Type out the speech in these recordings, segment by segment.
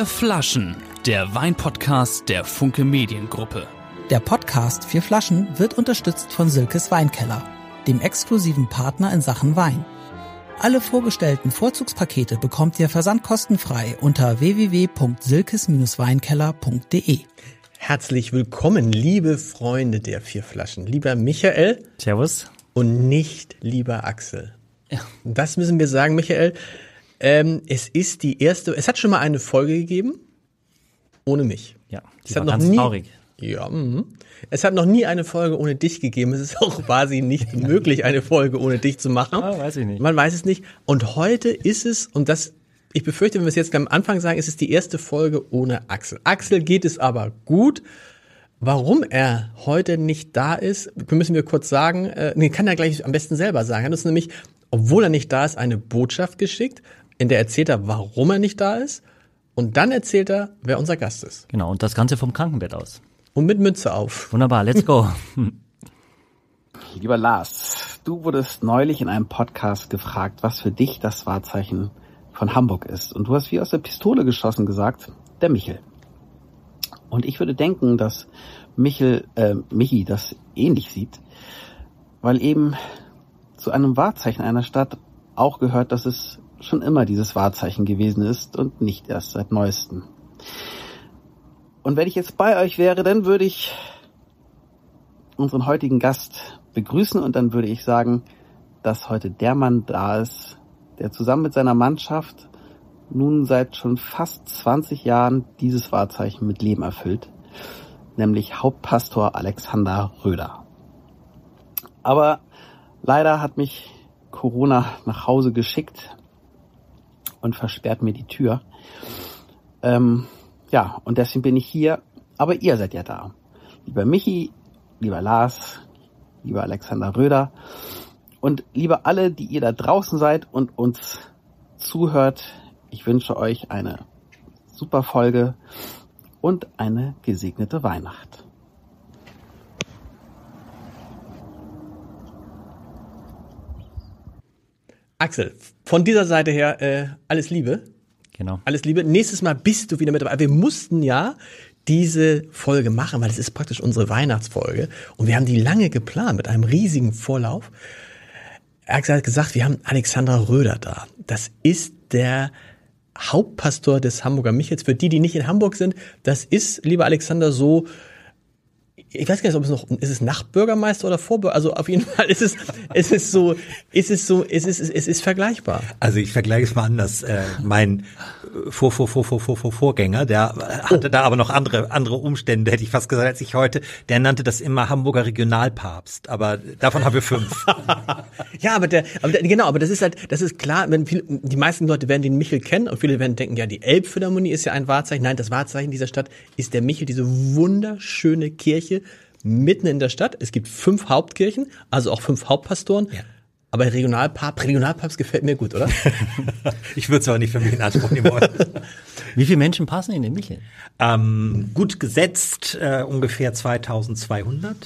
Vier Flaschen, der Weinpodcast der Funke Mediengruppe. Der Podcast Vier Flaschen wird unterstützt von Silkes Weinkeller, dem exklusiven Partner in Sachen Wein. Alle vorgestellten Vorzugspakete bekommt ihr versandkostenfrei unter www.silkes-weinkeller.de. Herzlich willkommen, liebe Freunde der Vier Flaschen. Lieber Michael. Servus. Und nicht lieber Axel. Ja. Das müssen wir sagen, Michael. Ähm, es ist die erste, es hat schon mal eine Folge gegeben, ohne mich. Ja, die es hat noch nie, traurig. Ja, mh. es hat noch nie eine Folge ohne dich gegeben. Es ist auch quasi nicht möglich, eine Folge ohne dich zu machen. Ah, weiß ich nicht. Man weiß es nicht. Und heute ist es, und das, ich befürchte, wenn wir es jetzt am Anfang sagen, ist es die erste Folge ohne Axel. Axel geht es aber gut. Warum er heute nicht da ist, müssen wir kurz sagen. Äh, nee, kann er gleich am besten selber sagen. Er hat uns nämlich, obwohl er nicht da ist, eine Botschaft geschickt in der erzählt er, warum er nicht da ist. Und dann erzählt er, wer unser Gast ist. Genau, und das Ganze vom Krankenbett aus. Und mit Mütze auf. Wunderbar, let's go. Lieber Lars, du wurdest neulich in einem Podcast gefragt, was für dich das Wahrzeichen von Hamburg ist. Und du hast wie aus der Pistole geschossen gesagt, der Michel. Und ich würde denken, dass Michel, äh, Michi das ähnlich sieht, weil eben zu einem Wahrzeichen einer Stadt auch gehört, dass es schon immer dieses Wahrzeichen gewesen ist und nicht erst seit neuestem. Und wenn ich jetzt bei euch wäre, dann würde ich unseren heutigen Gast begrüßen und dann würde ich sagen, dass heute der Mann da ist, der zusammen mit seiner Mannschaft nun seit schon fast 20 Jahren dieses Wahrzeichen mit Leben erfüllt, nämlich Hauptpastor Alexander Röder. Aber leider hat mich Corona nach Hause geschickt und versperrt mir die Tür. Ähm, ja, und deswegen bin ich hier, aber ihr seid ja da. Lieber Michi, lieber Lars, lieber Alexander Röder und lieber alle, die ihr da draußen seid und uns zuhört, ich wünsche euch eine super Folge und eine gesegnete Weihnacht. Axel, von dieser Seite her äh, alles Liebe. Genau. Alles Liebe. Nächstes Mal bist du wieder mit dabei. Wir mussten ja diese Folge machen, weil es ist praktisch unsere Weihnachtsfolge. Und wir haben die lange geplant mit einem riesigen Vorlauf. Axel hat gesagt, wir haben Alexandra Röder da. Das ist der Hauptpastor des Hamburger Michels. Für die, die nicht in Hamburg sind, das ist, lieber Alexander, so ich weiß gar nicht, ob es noch, ist es Nachtbürgermeister oder Vorbürger? Also auf jeden Fall ist es, ist es so, ist es so, ist es, es ist vergleichbar. Also ich vergleiche es mal anders. Äh, mein Vor, Vor, Vor, Vor, Vor, Vor, Vorgänger, der hatte oh. da aber noch andere, andere Umstände, hätte ich fast gesagt, als ich heute. Der nannte das immer Hamburger Regionalpapst. Aber davon haben wir fünf. ja, aber der, aber der, genau, aber das ist halt, das ist klar, wenn viele, die meisten Leute werden den Michel kennen und viele werden denken, ja, die Elbphilharmonie ist ja ein Wahrzeichen. Nein, das Wahrzeichen dieser Stadt ist der Michel, diese wunderschöne Kirche mitten in der Stadt. Es gibt fünf Hauptkirchen, also auch fünf Hauptpastoren. Ja. Aber Regionalpapst, Regionalpapst gefällt mir gut, oder? ich würde es aber nicht für mich in Anspruch nehmen wollen. Wie viele Menschen passen in den Michel? Ähm, gut gesetzt äh, ungefähr 2200.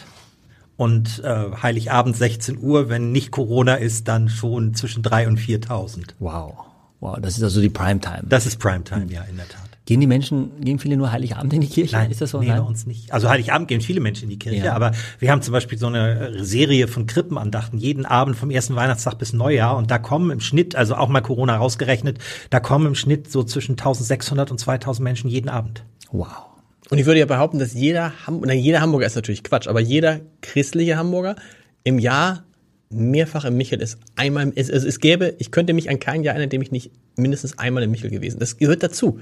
Und äh, Heiligabend 16 Uhr, wenn nicht Corona ist, dann schon zwischen 3 und 4000. Wow. Wow, das ist also die Primetime. Das ist Primetime, ja, in der Tat. Gehen die Menschen, gehen viele nur Heiligabend in die Kirche? Nein, ist das so? Nee, Nein? bei uns nicht. Also Heiligabend gehen viele Menschen in die Kirche, ja. aber wir haben zum Beispiel so eine Serie von Krippenandachten jeden Abend vom ersten Weihnachtstag bis Neujahr und da kommen im Schnitt, also auch mal Corona rausgerechnet, da kommen im Schnitt so zwischen 1600 und 2000 Menschen jeden Abend. Wow. Und ich würde ja behaupten, dass jeder, Ham nein, jeder Hamburger ist natürlich Quatsch, aber jeder christliche Hamburger im Jahr mehrfach im Michel ist. Einmal, es, es, es gäbe, ich könnte mich an kein Jahr erinnern, in dem ich nicht mindestens einmal im Michel gewesen. Das gehört dazu.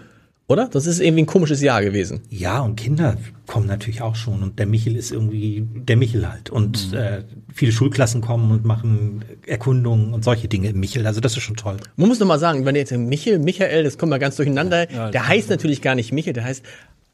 Oder? Das ist irgendwie ein komisches Jahr gewesen. Ja, und Kinder kommen natürlich auch schon. Und der Michel ist irgendwie der Michel halt. Und mhm. äh, viele Schulklassen kommen und machen Erkundungen und solche Dinge im Michel. Also das ist schon toll. Man muss noch mal sagen, wenn jetzt Michel, Michael, das kommt mal ganz durcheinander. Ja, der heißt natürlich gar nicht Michel, der heißt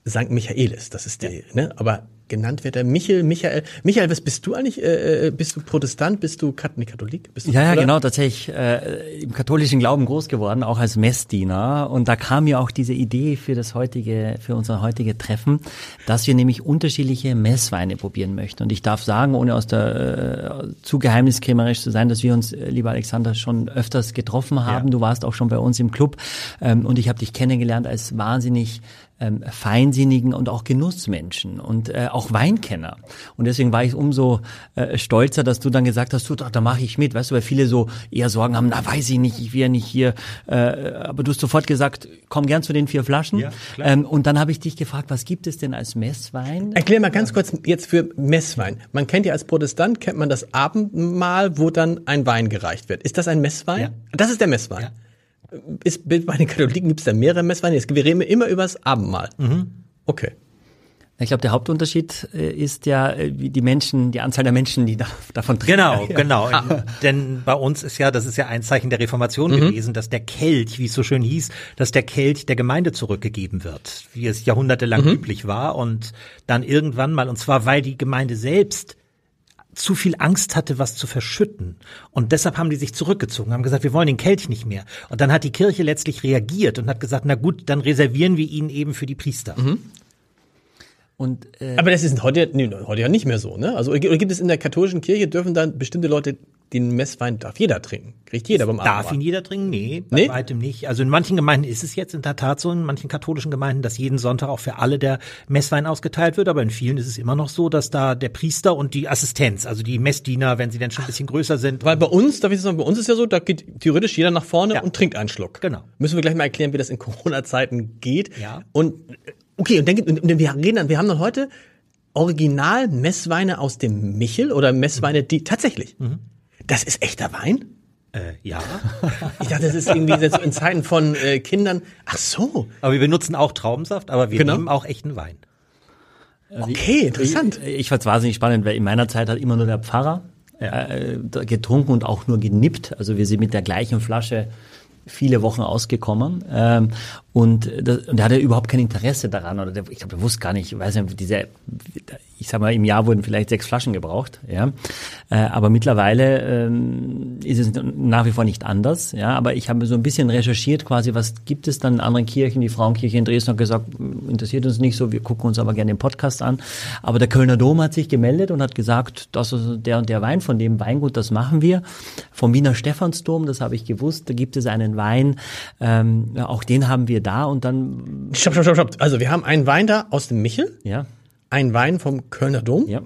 St. Michaelis. Das ist der, ja. ne? Aber genannt wird. Der Michael, Michael, Michael, was bist du eigentlich? Äh, äh, bist du Protestant? Bist du Kat nee, Katholik? Bist du, Ja, ja, oder? genau, tatsächlich äh, im katholischen Glauben groß geworden, auch als Messdiener. Und da kam mir auch diese Idee für das heutige, für unser heutige Treffen, dass wir nämlich unterschiedliche Messweine probieren möchten. Und ich darf sagen, ohne aus der äh, zu geheimniskrämerisch zu sein, dass wir uns, äh, lieber Alexander, schon öfters getroffen haben. Du warst auch schon bei uns im Club ähm, und ich habe dich kennengelernt als wahnsinnig ähm, feinsinnigen und auch Genussmenschen und äh, auch Weinkenner. Und deswegen war ich umso äh, stolzer, dass du dann gesagt hast, du, da, da mache ich mit. Weißt du, weil viele so eher Sorgen haben, na weiß ich nicht, ich will ja nicht hier. Äh, aber du hast sofort gesagt, komm gern zu den vier Flaschen. Ja, ähm, und dann habe ich dich gefragt, was gibt es denn als Messwein? Erklär mal ganz kurz jetzt für Messwein. Man kennt ja als Protestant, kennt man das Abendmahl, wo dann ein Wein gereicht wird. Ist das ein Messwein? Ja. Das ist der Messwein. Ist, bei den Katholiken gibt es da mehrere Messweine. Jetzt, wir reden immer über das Abendmahl. Mhm. Okay. Ich glaube, der Hauptunterschied äh, ist ja, äh, wie die Menschen, die Anzahl der Menschen, die da, davon trinken. Genau, genau. Denn bei uns ist ja, das ist ja ein Zeichen der Reformation gewesen, dass der Kelch, wie es so schön hieß, dass der Kelch der Gemeinde zurückgegeben wird, wie es jahrhundertelang üblich war und dann irgendwann mal, und zwar weil die Gemeinde selbst zu viel Angst hatte, was zu verschütten. Und deshalb haben die sich zurückgezogen, haben gesagt, wir wollen den Kelch nicht mehr. Und dann hat die Kirche letztlich reagiert und hat gesagt, na gut, dann reservieren wir ihn eben für die Priester. Und äh, Aber das ist heute, nee, heute ja nicht mehr so, ne? Also oder gibt es in der katholischen Kirche, dürfen dann bestimmte Leute den Messwein, darf jeder trinken? Kriegt jeder beim Darf Abendmahl. ihn jeder trinken? Nee, bei Nee? weitem nicht. Also in manchen Gemeinden ist es jetzt in der Tat so, in manchen katholischen Gemeinden, dass jeden Sonntag auch für alle der Messwein ausgeteilt wird, aber in vielen ist es immer noch so, dass da der Priester und die Assistenz, also die Messdiener, wenn sie dann schon ein bisschen größer sind, Weil bei uns, darf ich sagen, bei uns ist ja so, da geht theoretisch jeder nach vorne Ja. und trinkt einen Schluck. Genau. Müssen wir gleich mal erklären, wie das in Corona-Zeiten geht. Ja. Und okay, und dann gibt, und wir reden dann, wir haben dann heute Original Messweine aus dem Michel oder Messweine, die tatsächlich. Das ist echter Wein? äh, ja. Ich dachte, das ist irgendwie jetzt so in Zeiten von äh, Kindern. Ach so, Aber wir benutzen auch Traubensaft, aber wir Genau. nehmen auch echten Wein. okay, interessant. Ich, ich fand es wahnsinnig spannend, weil in meiner Zeit hat immer nur der Pfarrer äh, da getrunken und auch nur genippt. Also wir sind mit der gleichen Flasche viele Wochen ausgekommen ähm, und, das, und der hatte überhaupt kein Interesse daran oder der, ich glaube, der wusste gar nicht, ich weiß nicht, diese, ich sag mal, im Jahr wurden vielleicht sechs Flaschen gebraucht, ja, äh, aber mittlerweile ähm, ist es nach wie vor nicht anders, ja, aber ich habe so ein bisschen recherchiert quasi, was gibt es dann in anderen Kirchen, die Frauenkirche in Dresden hat gesagt, interessiert uns nicht so, wir gucken uns aber gerne den Podcast an, aber der Kölner Dom hat sich gemeldet und hat gesagt, das ist der und der Wein von dem Weingut, das machen wir, vom Wiener Stephansdom, das habe ich gewusst, da gibt es einen Wein, ähm, auch den haben wir da und dann, Stopp, stopp, stopp, stopp. Also wir haben einen Wein da aus dem Michel, ja, einen Wein vom Kölner Dom, ja,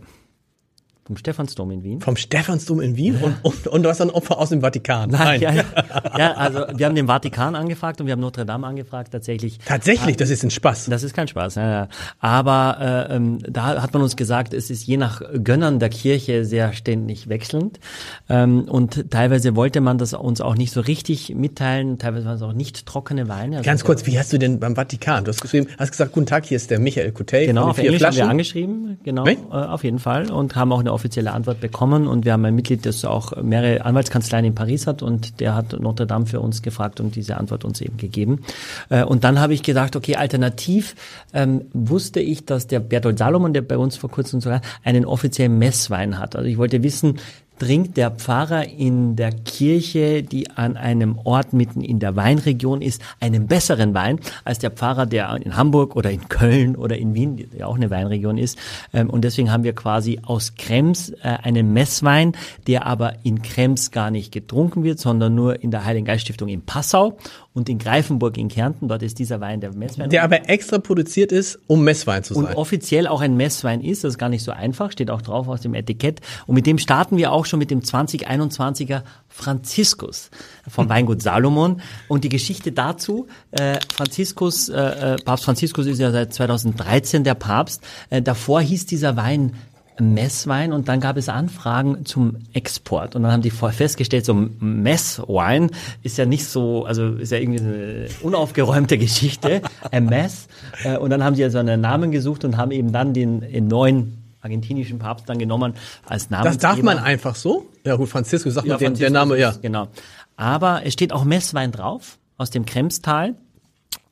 vom Stephansdom in Wien. vom Stephansdom in Wien und, und, und du hast ein Opfer aus dem Vatikan. Nein, ja, ja. ja, also wir haben den Vatikan angefragt und wir haben Notre Dame angefragt tatsächlich. Tatsächlich, das ist ein Spaß. Das ist kein Spaß. Ja, ja. Aber äh, ähm, da hat man uns gesagt, es ist je nach Gönnern der Kirche sehr ständig wechselnd. Ähm, und teilweise wollte man das uns auch nicht so richtig mitteilen. Teilweise waren es auch nicht trockene Weine. Also Ganz kurz, wie hast du denn beim Vatikan? Du hast geschrieben, hast gesagt, guten Tag, hier ist der Michael Coutet Genau, auf Englisch haben wir Flaschen. angeschrieben, genau, Nee? äh, auf jeden Fall und haben auch eine offizielle Antwort bekommen und wir haben ein Mitglied, das auch mehrere Anwaltskanzleien in Paris hat und der hat Notre Dame für uns gefragt und diese Antwort uns eben gegeben. Äh, und dann habe ich gedacht, okay, alternativ ähm, wusste ich, dass der Bertolt Salomon, der bei uns vor kurzem sogar einen offiziellen Messwein hat. Also ich wollte wissen, trinkt der Pfarrer in der Kirche, die an einem Ort mitten in der Weinregion ist, einen besseren Wein als der Pfarrer, der in Hamburg oder in Köln oder in Wien, die auch eine Weinregion ist. Ähm, Und deswegen haben wir quasi aus Krems äh, einen Messwein, der aber in Krems gar nicht getrunken wird, sondern nur in der Heiligen Geiststiftung in Passau und in Greifenburg in Kärnten. Dort ist dieser Wein der Messwein. Der aber extra produziert ist, um Messwein zu Und sein. offiziell auch ein Messwein ist, das ist gar nicht so einfach, steht auch drauf aus dem Etikett. Und mit dem starten wir auch schon mit dem 2021er Franziskus vom Weingut Salomon. Und die Geschichte dazu, äh, Franziskus, äh, äh, Papst Franziskus ist ja seit 2013 der Papst. Äh, davor hieß dieser Wein Messwein und dann gab es Anfragen zum Export und dann haben die voll festgestellt, so Messwein ist ja nicht so, also ist ja irgendwie eine unaufgeräumte Geschichte, ein Mess Äh, und dann haben sie also einen Namen gesucht und haben eben dann den, den neuen argentinischen Papst dann genommen als Namen. Das darf man einfach so? Ja gut, Franziskus, sag mal den, der Name, ja. Genau. Aber es steht auch Messwein drauf aus dem Kremstal.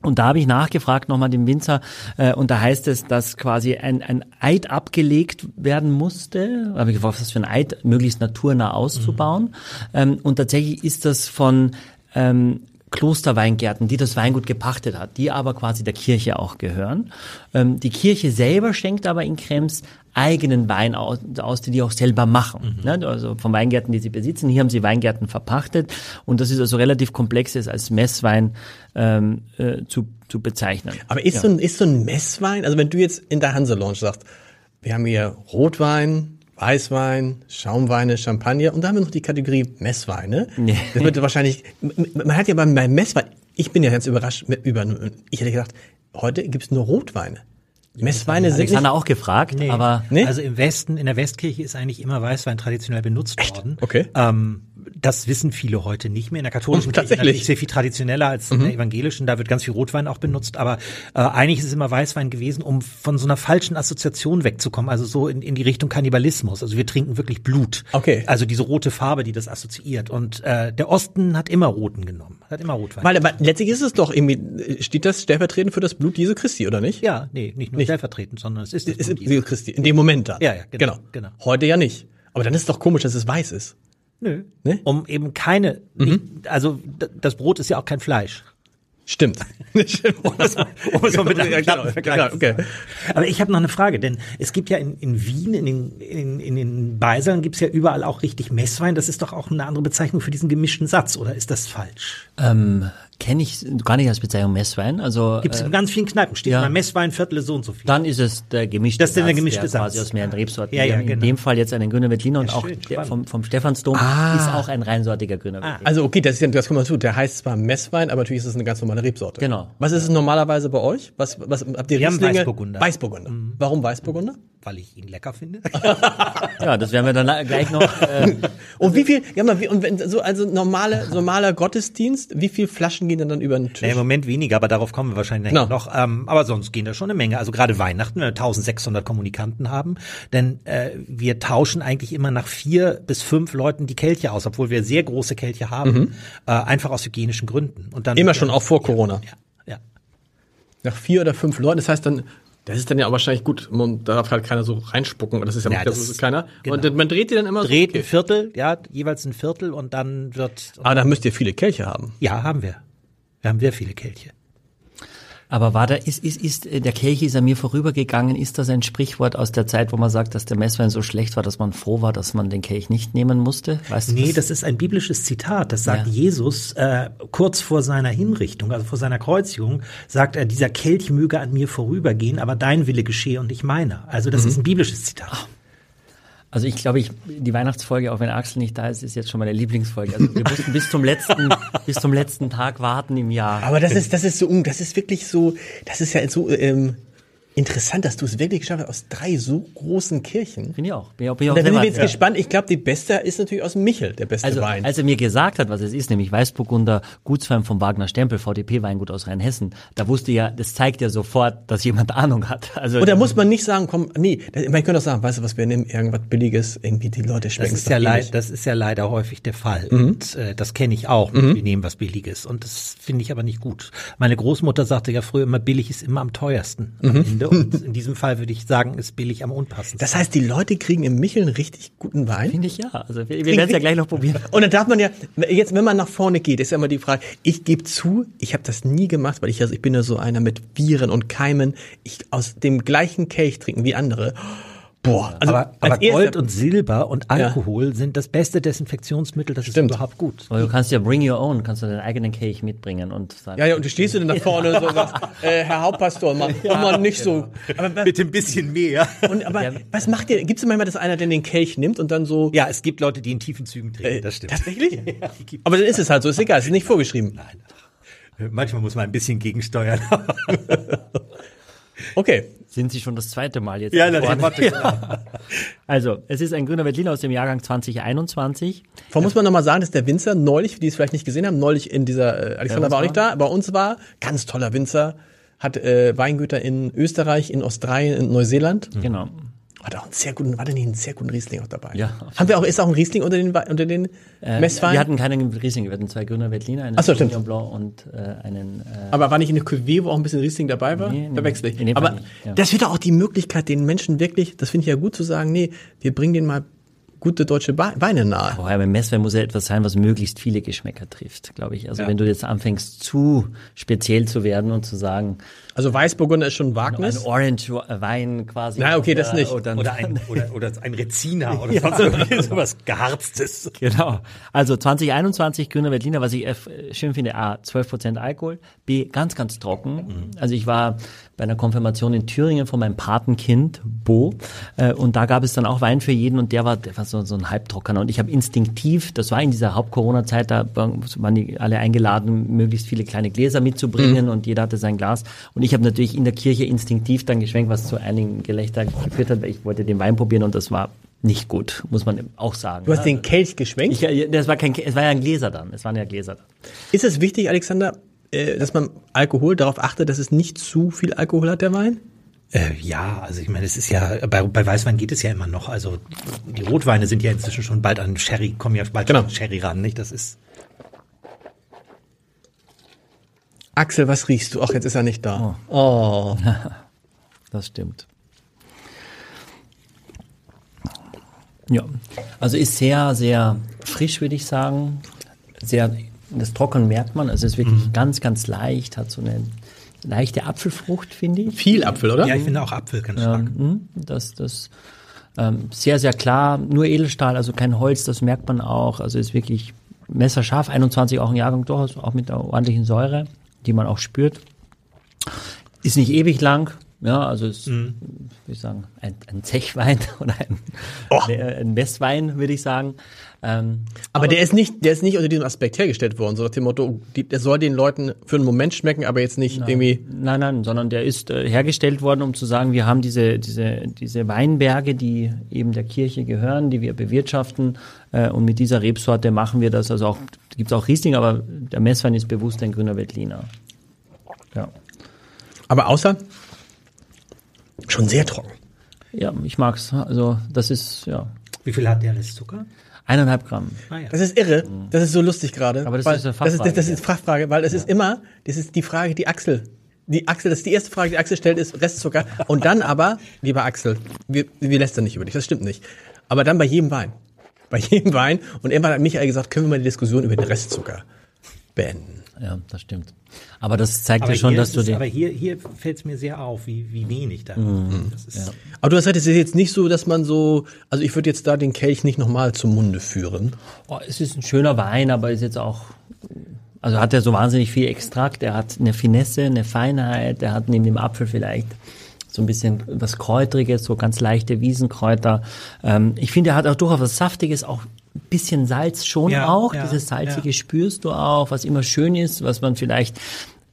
Und da habe ich nachgefragt nochmal dem Winzer äh, und da heißt es, dass quasi ein, ein Eid abgelegt werden musste. Da habe ich gefragt, was das für ein Eid, möglichst naturnah auszubauen. Mhm. Ähm, und tatsächlich ist das von ähm, Klosterweingärten, die das Weingut gepachtet hat, die aber quasi der Kirche auch gehören. Ähm, die Kirche selber schenkt aber in Krems eigenen Wein aus, aus die die auch selber machen. Mhm. Ne? Also von Weingärten, die sie besitzen. Hier haben sie Weingärten verpachtet und das ist also relativ komplex, ist als Messwein ähm, äh, zu, zu bezeichnen. Aber ist, ja. so ein, ist so ein Messwein, also wenn du jetzt in der Hanse Lounge sagst, wir haben hier Rotwein, Weißwein, Schaumweine, Champagner und da haben wir noch die Kategorie Messweine. Nee. Das wird wahrscheinlich, man hat ja beim, beim Messwein, ich bin ja ganz überrascht mit, über, ich hätte gedacht, heute gibt's nur Rotweine. Messweine sind Alexander nicht, auch gefragt, nee. aber nee? also im Westen, in der Westkirche ist eigentlich immer Weißwein traditionell benutzt Echt? worden. Okay. Ähm, das wissen viele heute nicht mehr. In der katholischen Kirche ist sehr viel traditioneller als in der mhm. evangelischen. Da wird ganz viel Rotwein auch benutzt. Aber äh, eigentlich ist es immer Weißwein gewesen, um von so einer falschen Assoziation wegzukommen. Also so in, in die Richtung Kannibalismus. Also wir trinken wirklich Blut. Okay. Also diese rote Farbe, die das assoziiert. Und äh, der Osten hat immer Roten genommen. Hat immer Rotwein. Weil aber letztlich ist es doch irgendwie, steht das stellvertretend für das Blut Jesu Christi, oder nicht? Ja, nee, nicht nur nicht. stellvertretend, sondern es ist das Blut Jesu Christi. In dem Moment dann. Ja, ja, genau, genau. genau. Heute ja nicht. Aber dann ist es doch komisch, dass es weiß ist. Nö. Nee? Um eben keine, mhm. nicht, also das Brot ist ja auch kein Fleisch. Stimmt. um es, es mal mit einem ja, genau, okay. Aber ich habe noch eine Frage, denn es gibt ja in, in Wien, in den, in, in den Beiseln gibt's ja überall auch richtig Messwein. Das ist doch auch eine andere Bezeichnung für diesen gemischten Satz, oder ist das falsch? Ähm, kenne ich gar nicht als Bezeichnung Messwein. Also gibt es äh, in ganz vielen Kneipen steht ja. mal Messwein Viertel so und so viel. Dann ist es der gemischte Das ist denn der gemischte Satz, quasi aus mehreren Rebsorten. Ja, ja, genau. In dem Fall jetzt einen Grüner Veltliner und auch der vom, vom Stephansdom ah. ist auch ein reinsortiger Grüner ah. Also okay, das ist ja, das kommt mal zu. Der heißt zwar Messwein, aber natürlich ist es eine ganz normale Rebsorte. Genau. Was ist es normalerweise bei euch? Was, was habt ihr Wir Rieslinge? Weißburgunder. Weißburgunder. Mhm. Warum Weißburgunder? Weil ich ihn lecker finde. ja, das werden wir dann gleich noch. Äh, und wie viel? Ja, mal, wie, und wenn so also normale normaler Gottesdienst, wie viel Flaschen gehen dann über den Tisch? Nee, Im Moment weniger, aber darauf kommen wir wahrscheinlich no. noch. Ähm, aber sonst gehen da schon eine Menge. Also gerade Weihnachten, wenn wir 1600 Kommunikanten haben, denn äh, wir tauschen eigentlich immer nach vier bis fünf Leuten die Kelche aus, obwohl wir sehr große Kelche haben, mhm. äh, einfach aus hygienischen Gründen. Und dann immer schon auch vor Corona. Ja, ja. Nach vier oder fünf Leuten, das heißt dann das ist dann ja auch wahrscheinlich gut. Man darf halt keiner so reinspucken. Das ist ja, ja das, ist keiner. Genau. Und man dreht die dann immer dreht so. Dreht okay. ein Viertel, ja, jeweils ein Viertel und dann wird. Aber da müsst ihr viele Kelche haben. Ja, haben wir. Wir haben sehr viele Kelche. Aber war da, ist, ist, ist, der Kelch ist an mir vorübergegangen. Ist das ein Sprichwort aus der Zeit, wo man sagt, dass der Messwein so schlecht war, dass man froh war, dass man den Kelch nicht nehmen musste? Weißt du, nee, das ist ein biblisches Zitat. Das sagt ja. Jesus äh, kurz vor seiner Hinrichtung, also vor seiner Kreuzigung, sagt er, dieser Kelch möge an mir vorübergehen, aber dein Wille geschehe und nicht meiner. Also das mhm. ist ein biblisches Zitat. Ach. Also ich glaube, ich die Weihnachtsfolge, auch wenn Axel nicht da ist, ist jetzt schon meine Lieblingsfolge. Also wir mussten bis zum letzten, bis zum letzten Tag warten im Jahr. Aber das ist, das ist so, das ist wirklich so, das ist ja so ähm, Interessant, dass du es wirklich geschafft hast aus drei so großen Kirchen. Finde ich auch. Bin ich auch, bin ich auch da bin ich jetzt ja. gespannt. Ich glaube, die beste ist natürlich aus Michel, der beste also, Wein. Als er mir gesagt hat, was es ist, nämlich Weißburgunder Gutswein vom Wagner Stempel, VDP-Weingut aus Rheinhessen, da wusste ja, das zeigt ja sofort, dass jemand Ahnung hat. Also, Und da muss man nicht sagen, komm, nee, man könnte auch sagen, weißt du was, wir nehmen irgendwas Billiges, irgendwie die Leute schmecken das ist ja leid, Das ist ja leider häufig der Fall. Mhm. Und äh, das kenne ich auch, mhm. wir nehmen was Billiges. Und das finde ich aber nicht gut. Meine Großmutter sagte ja früher immer, billig ist immer am teuersten am mhm. Ende. Und in diesem Fall würde ich sagen, ist billig am unpassendsten. Das heißt, die Leute kriegen im Micheln richtig guten Wein? Finde ich ja. Also wir, wir werden es ja gleich noch probieren. Und dann darf man ja, jetzt wenn man nach vorne geht, ist ja immer die Frage, ich gebe zu, ich habe das nie gemacht, weil ich, also ich bin ja so einer mit Viren und Keimen, ich aus dem gleichen Kelch trinken wie andere. Boah, also aber, aber Gold und Silber und Alkohol ja. sind das beste Desinfektionsmittel, das Stimmt. ist überhaupt gut. Aber du kannst ja bring your own, kannst du deinen eigenen Kelch mitbringen und sagen. Ja, ja, und du stehst du dann nach vorne und so sagst, äh, Herr Hauptpastor, mach, ja, mal nicht genau. so. Aber, Bitte ein bisschen mehr. Und, aber ja. was macht ihr? Gibt es manchmal, dass einer denn den Kelch nimmt und dann so? Ja, es gibt Leute, die in tiefen Zügen trinken, äh, das stimmt. Tatsächlich? ja, aber dann ist es halt so, ist egal, es ist nicht vorgeschrieben. Nein. Manchmal muss man ein bisschen gegensteuern. okay sind Sie schon das zweite Mal jetzt. Ja, das ja. Also, es ist ein grüner Veltliner aus dem Jahrgang 2021. Vor muss man nochmal sagen, dass der Winzer neulich, die es vielleicht nicht gesehen haben, neulich in dieser, äh, Alexander ja, war auch nicht da, bei uns war, ganz toller Winzer, hat äh, Weingüter in Österreich, in Australien, in Neuseeland. Genau. Hat auch einen sehr guten, war denn nicht einen sehr guten Riesling auch dabei? Ja. Haben wir auch, ist auch ein Riesling unter den, unter den Äh, Messweinen? Wir hatten keinen Riesling, wir hatten zwei Grüner Veltliner, einen so. Sauvignon Blanc und äh, einen äh, Aber war nicht in der Cuvée, wo auch ein bisschen Riesling dabei war? Nee, nee, Verwechsel ich. Fall Aber nicht, ja. das wird auch die Möglichkeit, den Menschen wirklich, das finde ich ja gut zu sagen, nee, wir bringen denen mal gute deutsche Weine nahe. Vorher beim Messwein muss ja etwas sein, was möglichst viele Geschmäcker trifft, glaube ich. Also wenn du jetzt anfängst, zu speziell zu werden und zu sagen, Also Weißburgunder ist schon ein ein Wagnis. Orange-Wein quasi. Na, okay, das nicht. Oder, Oder ein, oder, oder ein Rezina oder sonst irgendwie sowas Geharztes. Genau. Also 2021 Grüner Veltliner, was ich äh, schön finde, A, 12% Alkohol, B, ganz, ganz trocken. Also ich war bei einer Konfirmation in Thüringen von meinem Patenkind, Bo, äh, und da gab es dann auch Wein für jeden und der war, der war so, so ein Halbtrockener. Und ich habe instinktiv, das war in dieser Haupt-Corona-Zeit, da waren die alle eingeladen, möglichst viele kleine Gläser mitzubringen und jeder hatte sein Glas. Und ich habe natürlich in der Kirche instinktiv dann geschwenkt, was zu einigen Gelächter geführt hat, weil ich wollte den Wein probieren und das war nicht gut, muss man auch sagen. Du hast den Kelch geschwenkt. Ich, das war kein, es war ja ein Gläser dann. Es waren ja Gläser dann. Ist es wichtig, Alexander, äh, dass man Alkohol darauf achtet, dass es nicht zu viel Alkohol hat, der Wein? Äh, ja, also ich meine, es ist ja, bei, bei Weißwein geht es ja immer noch. Also die Rotweine sind ja inzwischen schon bald an Sherry, kommen ja bald Genau. an Sherry ran, nicht? Das ist. Axel, was riechst du? Ach, jetzt ist er nicht da. Oh. Das stimmt. Ja, also ist sehr, sehr frisch, würde ich sagen. Sehr, das Trocken merkt man. Also es ist wirklich ganz, ganz leicht, hat so eine leichte Apfelfrucht, finde ich. Viel Apfel, oder? Ja, ich finde auch Apfel ganz stark. Mhm, Das, das ähm, sehr, sehr klar, nur Edelstahl, also kein Holz, das merkt man auch. Also ist wirklich messerscharf, 21 auch ein Jahrgang durchaus, auch mit einer ordentlichen Säure, die man auch spürt. Ist nicht ewig lang, ja, also ist, Mhm. würde ich sagen, ein, ein Zechwein oder ein, Oh. äh, ein Messwein, würde ich sagen. Ähm, Aber der ist nicht, der ist nicht unter diesem Aspekt hergestellt worden, so nach dem Motto, die, der soll den Leuten für einen Moment schmecken, aber jetzt nicht irgendwie. Nein, nein, sondern der ist äh, hergestellt worden, um zu sagen, wir haben diese, diese, diese Weinberge, die eben der Kirche gehören, die wir bewirtschaften. Äh, und mit dieser Rebsorte machen wir das. Also auch, gibt es auch Riesling, aber der Messwein ist bewusst ein grüner Veltliner. Ja. Aber außer schon sehr trocken. ja, ich mag's. Also das ist, ja, Wie viel hat der Restzucker? Eineinhalb Gramm. Ah, ja. Das ist irre. Das ist so lustig gerade. Aber das weil ist eine das ist, Fachfrage, das ist ja. Fachfrage, weil es ist immer, das ist die Frage, die Axel, die Axel, das ist die erste Frage, die Axel stellt, ist Restzucker. Und dann aber, lieber Axel, wir, wir lästern nicht über dich, das stimmt nicht. Aber dann bei jedem Wein. Bei jedem Wein. Und irgendwann hat Michael gesagt, können wir mal die Diskussion über den Restzucker beenden. Ja, das stimmt. Aber das zeigt Aber ja schon, dass du den. aber hier, hier fällt es mir sehr auf, wie, wie wenig da. Das ist, Aber du hast gesagt, es ist jetzt nicht so, dass man so, also ich würde jetzt da den Kelch nicht nochmal zum Munde führen. Oh, es ist ein schöner Wein, aber ist jetzt auch, also hat er so wahnsinnig viel Extrakt, er hat eine Finesse, eine Feinheit, er hat neben dem Apfel vielleicht so ein bisschen was Kräutriges, so ganz leichte Wiesenkräuter. Ähm, ich finde, er hat auch durchaus was Saftiges, auch bisschen Salz schon Ja, auch. ja, Dieses Salzige ja. spürst du auch, was immer schön ist, was man vielleicht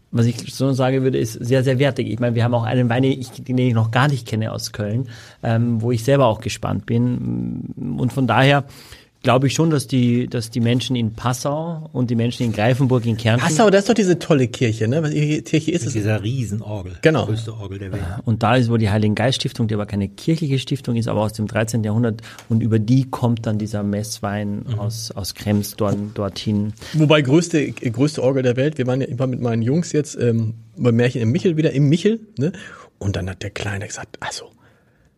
was ich so sagen würde, ist sehr, sehr wertig. Ich meine, wir haben auch einen Wein, den ich, den ich noch gar nicht kenne aus Köln, ähm, wo ich selber auch gespannt bin. Und von daher glaube ich schon, dass die, dass die Menschen in Passau und die Menschen in Greifenburg, in Kärnten Passau, das ist doch diese tolle Kirche, ne? Was die Kirche ist mit es? dieser Riesenorgel. Genau. Die größte Orgel der Welt. Und da ist wohl die Heiligen Geist Stiftung, die aber keine kirchliche Stiftung ist, aber aus dem 13. Jahrhundert. Und über die kommt dann dieser Messwein aus, aus Krems dort, dorthin. Wobei größte, größte Orgel der Welt. Wir waren ja immer mit meinen Jungs jetzt ähm, beim Märchen im Michel wieder, im Michel, ne? Und dann hat der Kleine gesagt, also,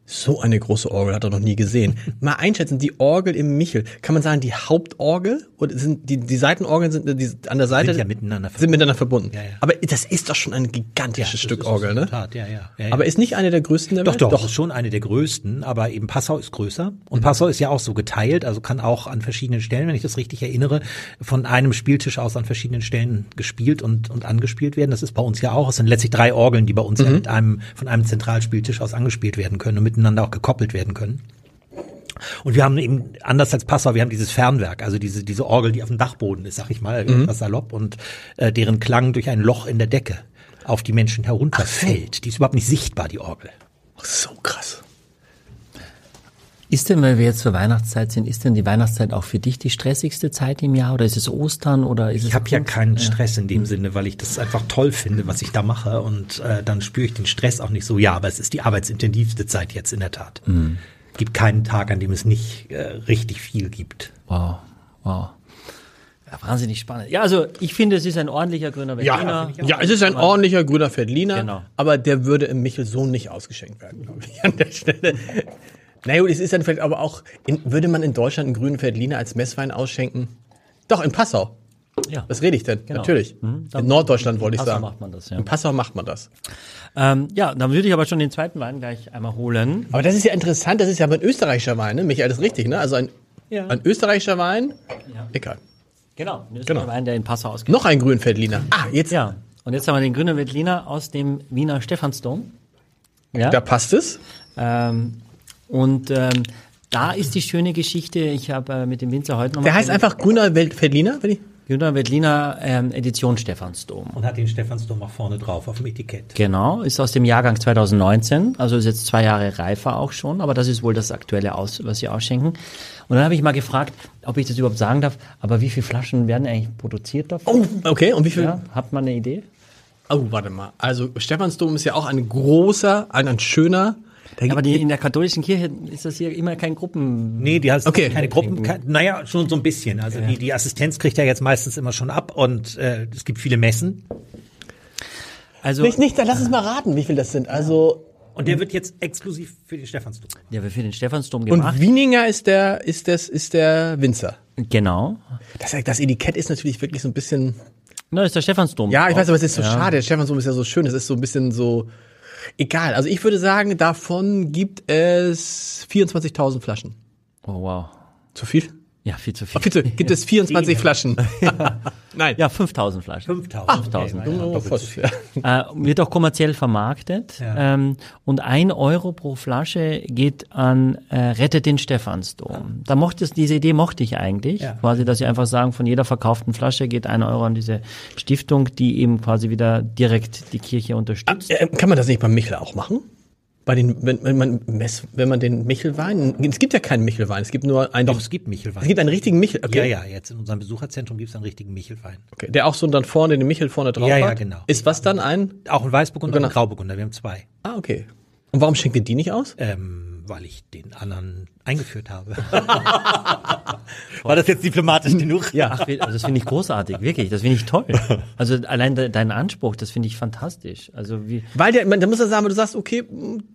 so eine große Orgel hat er noch nie gesehen. Mal einschätzen, die Orgel im Michel, kann man sagen, die Hauptorgel? Oder sind die, die Seitenorgeln sind die, an der Seite? Sind ja miteinander Sind miteinander verbunden. Ja, ja. Aber das ist doch schon ein gigantisches das Stück Orgel, ne? Tat, ja, ja. ja, ja. Aber ist nicht eine der größten der Doch, Welt? doch, doch, ist schon eine der größten, aber eben Passau ist größer. Und Passau ist ja auch so geteilt, also kann auch an verschiedenen Stellen, wenn ich das richtig erinnere, von einem Spieltisch aus an verschiedenen Stellen gespielt und, und angespielt werden. Das ist bei uns ja auch. Es sind letztlich drei Orgeln, die bei uns ja mit einem, von einem Zentralspieltisch aus angespielt werden können und miteinander auch gekoppelt werden können. Und wir haben eben, anders als Passau, wir haben dieses Fernwerk, also diese, diese Orgel, die auf dem Dachboden ist, sag ich mal, etwas salopp und äh, deren Klang durch ein Loch in der Decke auf die Menschen herunterfällt. Die ist überhaupt nicht sichtbar, die Orgel. Ach, so krass. Ist denn, weil wir jetzt zur Weihnachtszeit sind, ist denn die Weihnachtszeit auch für dich die stressigste Zeit im Jahr oder ist es Ostern oder ist es Ich habe ja keinen Stress in dem Sinne, weil ich das einfach toll finde, was ich da mache und äh, dann spüre ich den Stress auch nicht so. Ja, aber es ist die arbeitsintensivste Zeit jetzt in der Tat. Gibt keinen Tag, an dem es nicht äh, richtig viel gibt. Wow, wow. Ja, wahnsinnig spannend. Ja, also ich finde, es ist ein ordentlicher grüner Ja, Berliner. ja, es ist ein ordentlicher grüner Feldliner, Genau. aber der würde im Michel so nicht ausgeschenkt werden, glaube ich, an der Stelle. Na gut, es ist dann vielleicht aber auch, in, würde man in Deutschland einen grünen Feldliner als Messwein ausschenken? Doch, in Passau. Ja. Was rede ich denn? Genau. Natürlich. Mhm, in Norddeutschland wollte ich Passau sagen. macht man das, ja. In Passau macht man das. Ähm, ja, dann würde ich aber schon den zweiten Wein gleich einmal holen. Aber das ist ja interessant, das ist ja aber ein österreichischer Wein, ne? Michael, das ist richtig, ne? Also ein, Ja. ein österreichischer Wein. Ja. Egal. Genau, das ist Genau. Wein, der in Passau ausgeht. Noch ein grünen Feldliner. Ah, jetzt, Ja, und jetzt haben wir den grünen Veltliner aus dem Wiener Stephansdom. Ja. da passt es. Ähm, und ähm, da ist die schöne Geschichte, ich habe äh, mit dem Winzer heute nochmal... Der heißt einfach grüner Feldliner, wenn ich. Grüner Veltliner ähm, Edition Stephansdom. Und hat den Stephansdom auch vorne drauf auf dem Etikett. Genau, ist aus dem Jahrgang 2019, also ist jetzt zwei Jahre reifer auch schon, aber das ist wohl das aktuelle, aus, was sie ausschenken. Und dann habe ich mal gefragt, ob ich das überhaupt sagen darf, aber wie viele Flaschen werden eigentlich produziert davon? Oh, okay. Und wie viel? Ja, hat man eine Idee? Oh, warte mal. Also Stephansdom ist ja auch ein großer, ein, ein schöner. Da Aber die, in der katholischen Kirche ist das hier immer kein Gruppen... Nee, die hat Okay. keine Gruppen. Kein, naja, schon so ein bisschen. Also die, die Assistenz kriegt ja jetzt meistens immer schon ab und äh, es gibt viele Messen. Also, nicht, nicht, dann lass uns mal raten, wie viel das sind. Also Und der wird jetzt exklusiv für den Stephansdom. der wird für den Stephansdom gemacht. und Wieninger ist der, ist das, ist der Winzer. Genau. Das, das Etikett ist natürlich wirklich so ein bisschen. Na, ist der Stephansdom. Ja, ich weiß, aber es ist so Ja. schade. Der Stephansdom ist ja so schön. Es ist so ein bisschen so. Egal. Also ich würde sagen, davon gibt es 24.000 Flaschen. Oh, wow. Zu viel? Ja, viel zu viel. Oh, bitte, gibt es 24 Flaschen? Nein. Ja, 5000 Flaschen. 5000. 5000. Okay, Oh, ja. Äh, wird auch kommerziell vermarktet. Ja. Ähm, und ein Euro pro Flasche geht an äh, Rettet den Stephansdom. Da mochte es, diese Idee mochte ich eigentlich. Ja. Quasi, dass sie einfach sagen, von jeder verkauften Flasche geht ein Euro an diese Stiftung, die eben quasi wieder direkt die Kirche unterstützt. Äh, Kann man das nicht beim Michel auch machen? Bei den, wenn, wenn man Mess, wenn man den Michelwein, es gibt ja keinen Michelwein, es gibt nur einen. Doch, es gibt Michelwein. es gibt einen richtigen Michel, okay. Ja, ja, jetzt in unserem Besucherzentrum gibt es einen richtigen Michelwein. okay. Der auch so dann vorne den Michel vorne drauf Ja, ja, hat. genau. Ist was dann ein? Auch ein Weißburgunder und Genau. ein Grauburgunder, wir haben zwei. Ah, okay. Und warum schenkt ihr die nicht aus? Ähm, weil ich den anderen eingeführt habe. War das jetzt diplomatisch genug? Ja, ach, also das finde ich großartig, wirklich, das finde ich toll. Also allein de, dein Anspruch, das finde ich fantastisch. Also wie, Weil der, man, da muss er sagen, du sagst, okay,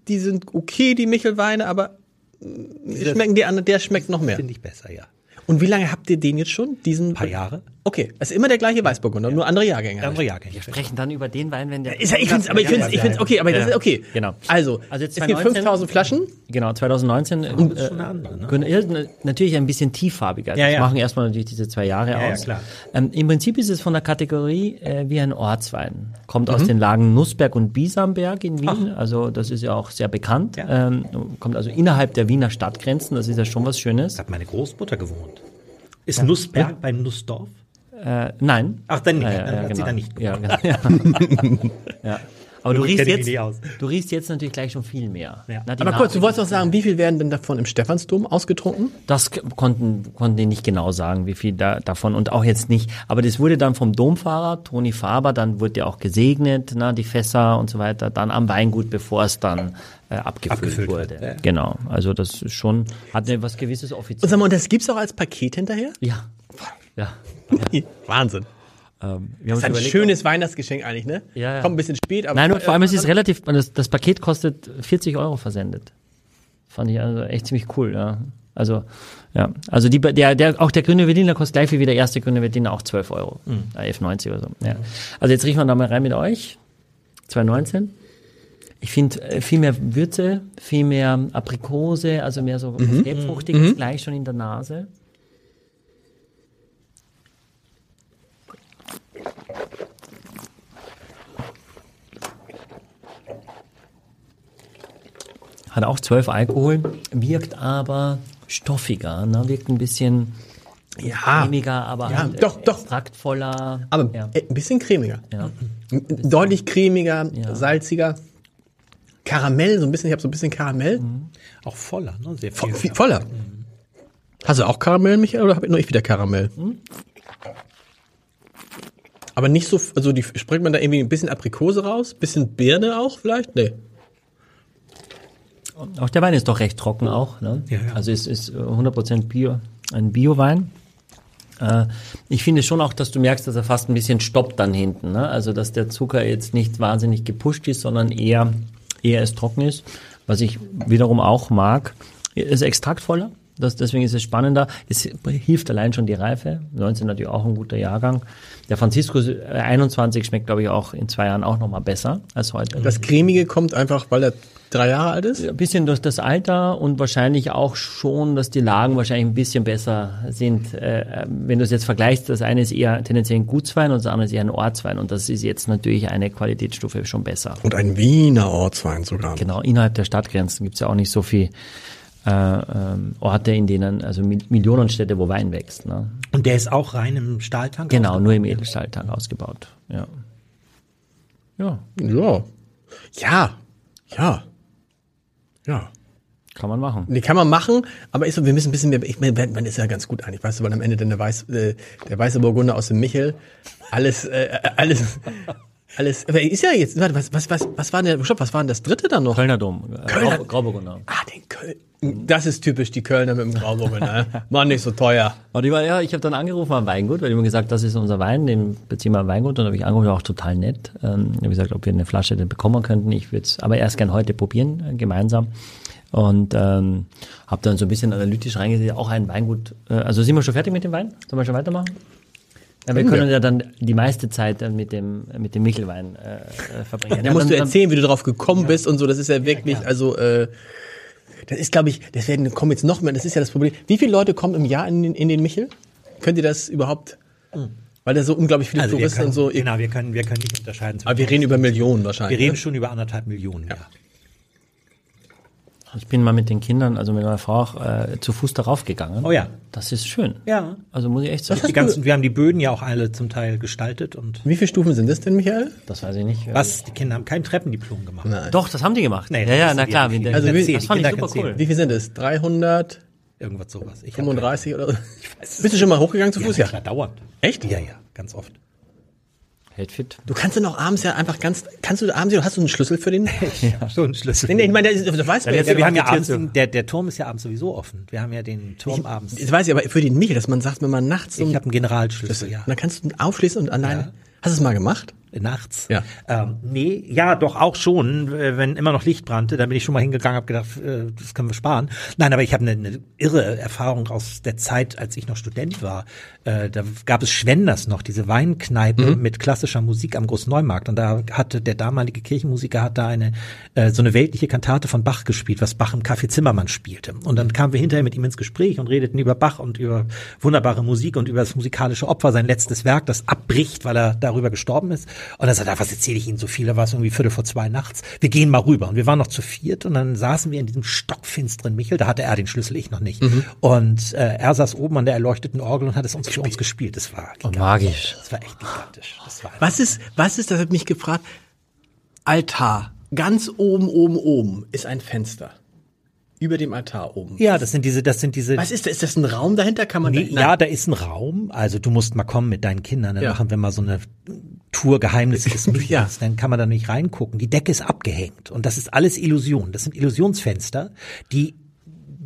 die sind okay, die Michelweine, aber schmecken die anderen, der schmeckt noch mehr. Finde ich besser, ja. Und wie lange habt ihr den jetzt schon? Diesen Ein paar Jahre. Okay, es ist immer der gleiche Weißburgunder, nur andere Jahrgänge. halt. Andere Jahrgänge. sprechen dann über den Wein, wenn der. Ist ja, ich find's, aber ich find's, ich find's okay, aber das ist okay. Genau. Also, Also jetzt es gibt 2019 5000 Flaschen. Genau, 2019. Das Äh, ist schon eine andere, ne? Ja, na- natürlich ein bisschen tieffarbiger. Ja, das ja. machen erstmal natürlich diese zwei Jahre Ja, ja, aus. klar. Ähm, Im Prinzip ist es von der Kategorie äh, wie ein Ortswein. Kommt Mhm. aus den Lagen Nussberg und Biesamberg in Wien. Also das ist ja auch sehr bekannt. Ja. Ähm, kommt also innerhalb der Wiener Stadtgrenzen. Das ist ja schon was Schönes. Da hat meine Großmutter gewohnt. Ist Nussberg beim Nussdorf? Äh, nein. Ach, dann nicht. Ja, ja, Dann ja, hat sie genau. da nicht ja, genau. ja. Aber du riechst, jetzt, du riechst jetzt natürlich gleich schon viel mehr. Ja. Na, Aber kurz, Nase- du wolltest doch sagen, wie viel werden denn davon im Stephansdom ausgetrunken? Das konnten, konnten die nicht genau sagen, wie viel da, davon und auch jetzt nicht. Aber das wurde dann vom Domfahrer, Toni Faber, dann wurde ja auch gesegnet, na, die Fässer und so weiter, dann am Weingut, bevor es dann äh, abgefüllt, Abgefüllt wurde. ja. Genau. Also das ist schon, hat eine, was gewisses Und offiziell. sag mal, und das gibt's auch als Paket hinterher? Ja. Ja. Wahnsinn. Ähm, Das ist ein überlegt, schönes Weihnachtsgeschenk eigentlich, ne? Ja, ja. Kommt ein bisschen spät, aber. Nein, und vor allem es ist relativ, das, das Paket kostet 40 Euro versendet. Fand ich also echt ziemlich cool, ja. Also, ja. Also die, der, der, auch der grüne Veltliner kostet gleich wie der erste grüne Veltliner auch 12 Euro. Äh, 11,90 oder so. Ja. Also jetzt riechen wir da mal rein mit euch. 2,19. Ich finde äh, viel mehr Würze, viel mehr Aprikose, also mehr so was Gelbfruchtiges gleich schon in der Nase. Hat auch 12 Alkohol, wirkt aber stoffiger, ne? wirkt ein bisschen ja. cremiger, aber Ja, halt doch, doch. extraktvoller. Aber ja. äh, ein bisschen cremiger. Ja. Deutlich cremiger, Ja. salziger. Karamell, so ein bisschen, ich habe so ein bisschen Karamell. Auch voller, ne? Sehr Vo viel. viel voller. Hast du auch Karamell, Michael, oder habe ich nur ich wieder Karamell? Aber nicht so, also die springt man da irgendwie ein bisschen Aprikose raus, bisschen Birne auch vielleicht? Nee. Auch der Wein ist doch recht trocken auch. Ne? Ja, ja. Also es ist äh, 100% Bio, ein Bio-Wein. Äh, Ich finde schon auch, dass du merkst, dass er fast ein bisschen stoppt dann hinten. Ne? Also dass der Zucker jetzt nicht wahnsinnig gepusht ist, sondern eher, eher es trocken ist. Was ich wiederum auch mag, ist extraktvoller. Das, deswegen ist es spannender. Es hilft allein schon die Reife. 19 natürlich auch ein guter Jahrgang. Der Francisco äh, 21 schmeckt, glaube ich, auch in zwei Jahren auch nochmal besser als heute. Das Cremige kommt einfach, weil er drei Jahre alt ist? Ein bisschen durch das Alter und wahrscheinlich auch schon, dass die Lagen wahrscheinlich ein bisschen besser sind. Äh, wenn du es jetzt vergleichst, das eine ist eher tendenziell ein Gutswein und das andere ist eher ein Ortswein und das ist jetzt natürlich eine Qualitätsstufe schon besser. Und ein Wiener Ortswein sogar. Genau, innerhalb der Stadtgrenzen gibt es ja auch nicht so viel äh, ähm, Orte, in denen, also Mi- Millionenstädte, wo Wein wächst. Ne? Und der ist auch rein im Stahltank? Genau, nur im Edelstahltank ausgebaut. Ja. Ja, Ja. Ja. Ja. Ja. kann man machen. Die kann man machen, aber ist so, wir müssen ein bisschen mehr, ich meine, man ist ja ganz gut eigentlich, weißt du, weil am Ende dann der, Weiß, äh, der weiße Burgunder aus dem Michel, alles, äh, alles, alles, aber ist ja jetzt, warte, was, was, was, was war denn, der- stopp, was war denn das dritte dann noch? Kölner Dom, äh, Kölner- Grau- Grauburgunder. Ah, den Köln, das ist typisch, die Kölner mit dem Grauburgunder, ne? War nicht so teuer. Und ich war, ja, ich habe dann angerufen am Weingut, weil die mir gesagt, das ist unser Wein, den beziehen wir am Weingut. Und dann habe ich angerufen, auch total nett. Ähm, ich habe gesagt, ob wir eine Flasche denn bekommen könnten. Ich würde es aber erst gern heute probieren, äh, gemeinsam. Und ähm, habe dann so ein bisschen analytisch reingesehen, auch ein Weingut. Äh, also sind wir schon fertig mit dem Wein? Sollen wir schon weitermachen? Ja, wir Können ja dann die meiste Zeit dann mit dem mit dem Michelwein äh, äh, verbringen. Da musst dann, du erzählen, wie du drauf gekommen bist und so, das ist ja wirklich, also, äh, das ist, glaube ich, das werden, kommen jetzt noch mehr, das ist ja das Problem. Wie viele Leute kommen im Jahr in den, in den Michel? Könnt ihr das überhaupt? Weil da so unglaublich viele Also Touristen können, und so. genau, wir können, wir können nicht unterscheiden. Aber wir reden über Millionen wahrscheinlich. wir reden ne? schon über anderthalb Millionen, ja. Ich bin mal mit den Kindern, also mit meiner Frau auch, äh, zu Fuß darauf gegangen. Oh ja. Das ist schön. Ja. Also muss ich echt sagen. Die ganzen, wir haben die Böden ja auch alle zum Teil gestaltet und Wie viele Stufen sind das denn, Michael? Das weiß ich nicht. was? Die Kinder haben kein Treppendiplom gemacht. Nein. Doch, das haben die gemacht. Nee, ja, ja, na die klar. ja nicht. wie- Also das, fand die ich super cool. Wie viel sind es? 300, Irgendwas sowas. Ich hab 35 oder so? Bist du schon mal hochgegangen zu Fuß? Ja, Ja. klar, dauernd. Echt? Ja, ja, ganz oft. Hält fit. Du kannst dann auch abends ja einfach ganz, kannst du abends, hast du einen Schlüssel für den? Ja, so ein Schlüssel. Nee, nee, ich meine, das, das weißt du Dann ja. jetzt Ja, wir haben ja abends, den, der, der Turm ist ja abends sowieso offen. Wir haben ja den Turm abends. Das weiß ich, aber für den Michel, dass man sagt, wenn man nachts so Ich habe einen Generalschlüssel, ja. Und dann kannst du ihn aufschließen und alleine. Hast du es mal gemacht? Nachts? Ja. Ähm, nee, ja, doch auch schon, äh, wenn immer noch Licht brannte, dann bin ich schon mal hingegangen, habe gedacht, äh, das können wir sparen. Nein, aber ich habe eine, eine irre Erfahrung aus der Zeit, als ich noch Student war. Äh, da gab es Schwenders noch, diese Weinkneipe mit klassischer Musik am Großneumarkt. Und da hatte der damalige Kirchenmusiker hat da eine äh, so eine weltliche Kantate von Bach gespielt, was Bach im Café Zimmermann spielte. Und dann kamen wir hinterher mit ihm ins Gespräch und redeten über Bach und über wunderbare Musik und über das musikalische Opfer, sein letztes Werk, das abbricht, weil er darüber gestorben ist. Und er sagte, was erzähle ich Ihnen so viel? Da war es irgendwie Viertel vor zwei nachts. Wir gehen mal rüber. Und wir waren noch zu viert und dann saßen wir in diesem stockfinsteren Michel. Da hatte er den Schlüssel, ich noch nicht. Und äh, er saß oben an der erleuchteten Orgel und hat es uns für uns gespielt. Das war gigantisch. magisch. Das war echt gigantisch. Das war Was ist, was ist, das hat mich gefragt, Altar. Ganz oben, oben, oben ist ein Fenster. Über dem Altar oben. ja, das sind diese, das sind diese. Was ist das? Ist das ein Raum dahinter? Kann man Nee, da, ja, da ist ein Raum. Also du musst mal kommen mit deinen Kindern. Dann Ja. machen wir mal so eine Tour Geheimnisse des Michels. Ja. Dann kann man da nicht reingucken. Die Decke ist abgehängt und das ist alles Illusion. Das sind Illusionsfenster, die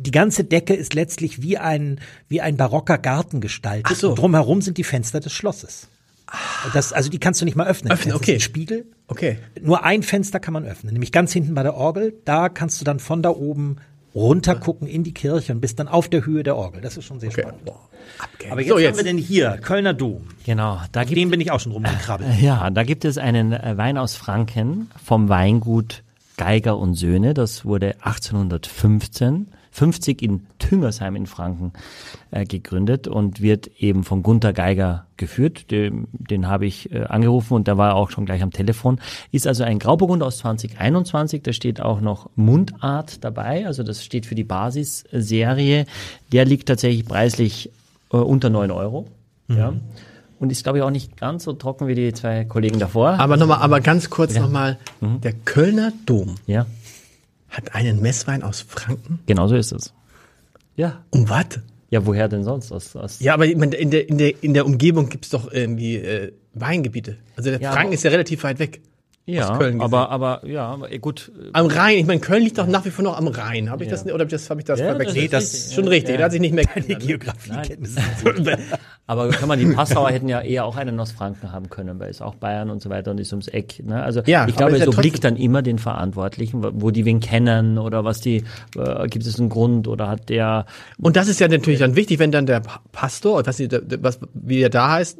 die ganze Decke ist letztlich wie ein wie ein barocker Garten gestaltet. Ach so. Und drumherum sind die Fenster des Schlosses. Das, also die kannst du nicht mal öffnen. Öffnen, Das ist okay. ein Spiegel. Okay. Nur ein Fenster kann man öffnen, nämlich ganz hinten bei der Orgel. Da kannst du dann von da oben runter gucken in die Kirche und bist dann auf der Höhe der Orgel. Das ist schon sehr okay. spannend. Boah. Aber jetzt, so, haben jetzt. wir denn hier Kölner Dom. Genau, da gibt Dem bin ich auch schon rumgekrabbelt. Ja, da gibt es einen äh, Wein aus Franken vom Weingut Geiger und Söhne. Das wurde 1815, 50 in Tüngersheim in Franken äh, gegründet und wird eben von Gunther Geiger geführt. Den, den habe ich äh, angerufen und der war auch schon gleich am Telefon. Ist also ein Grauburgunder aus 2021. Da steht auch noch Mundart dabei. Also das steht für die Basisserie. Der liegt tatsächlich preislich äh, unter 9 Euro. Ja. und ist, glaube ich, auch nicht ganz so trocken wie die zwei Kollegen davor. Aber nochmal, aber ganz kurz nochmal, Mhm. der Kölner Dom ja, hat einen Messwein aus Franken. genau so ist es. Ja. Um was? Ja, woher denn sonst? Aus, aus Ja, aber in der, in der, in der Umgebung gibt's doch irgendwie äh, Weingebiete. Also der Ja, Franken ist ja relativ weit weg. Ja, aus Köln gesehen. aber, aber, ja, eh, gut. äh, Am Rhein, ich meine, Köln liegt doch nach wie vor noch am Rhein. Habe ich das oder hab ich das, hab ich das Ja, verwechselt? das Nee, ist das ist schon richtig, da hat sich nicht mehr Die geändert. ne? Geografiekenntnisse. Aber kann man, die Passauer hätten ja eher auch einen aus Franken haben können, weil es auch Bayern und so weiter und ist ums Eck. Ne? Also Ja, ich glaube, es ja obliegt dann immer den Verantwortlichen, wo- die wen kennen oder was die, äh, gibt es einen Grund oder hat der, Und das ist ja natürlich dann wichtig, wenn dann der Pa- Pastor, was, der- was wie er da heißt,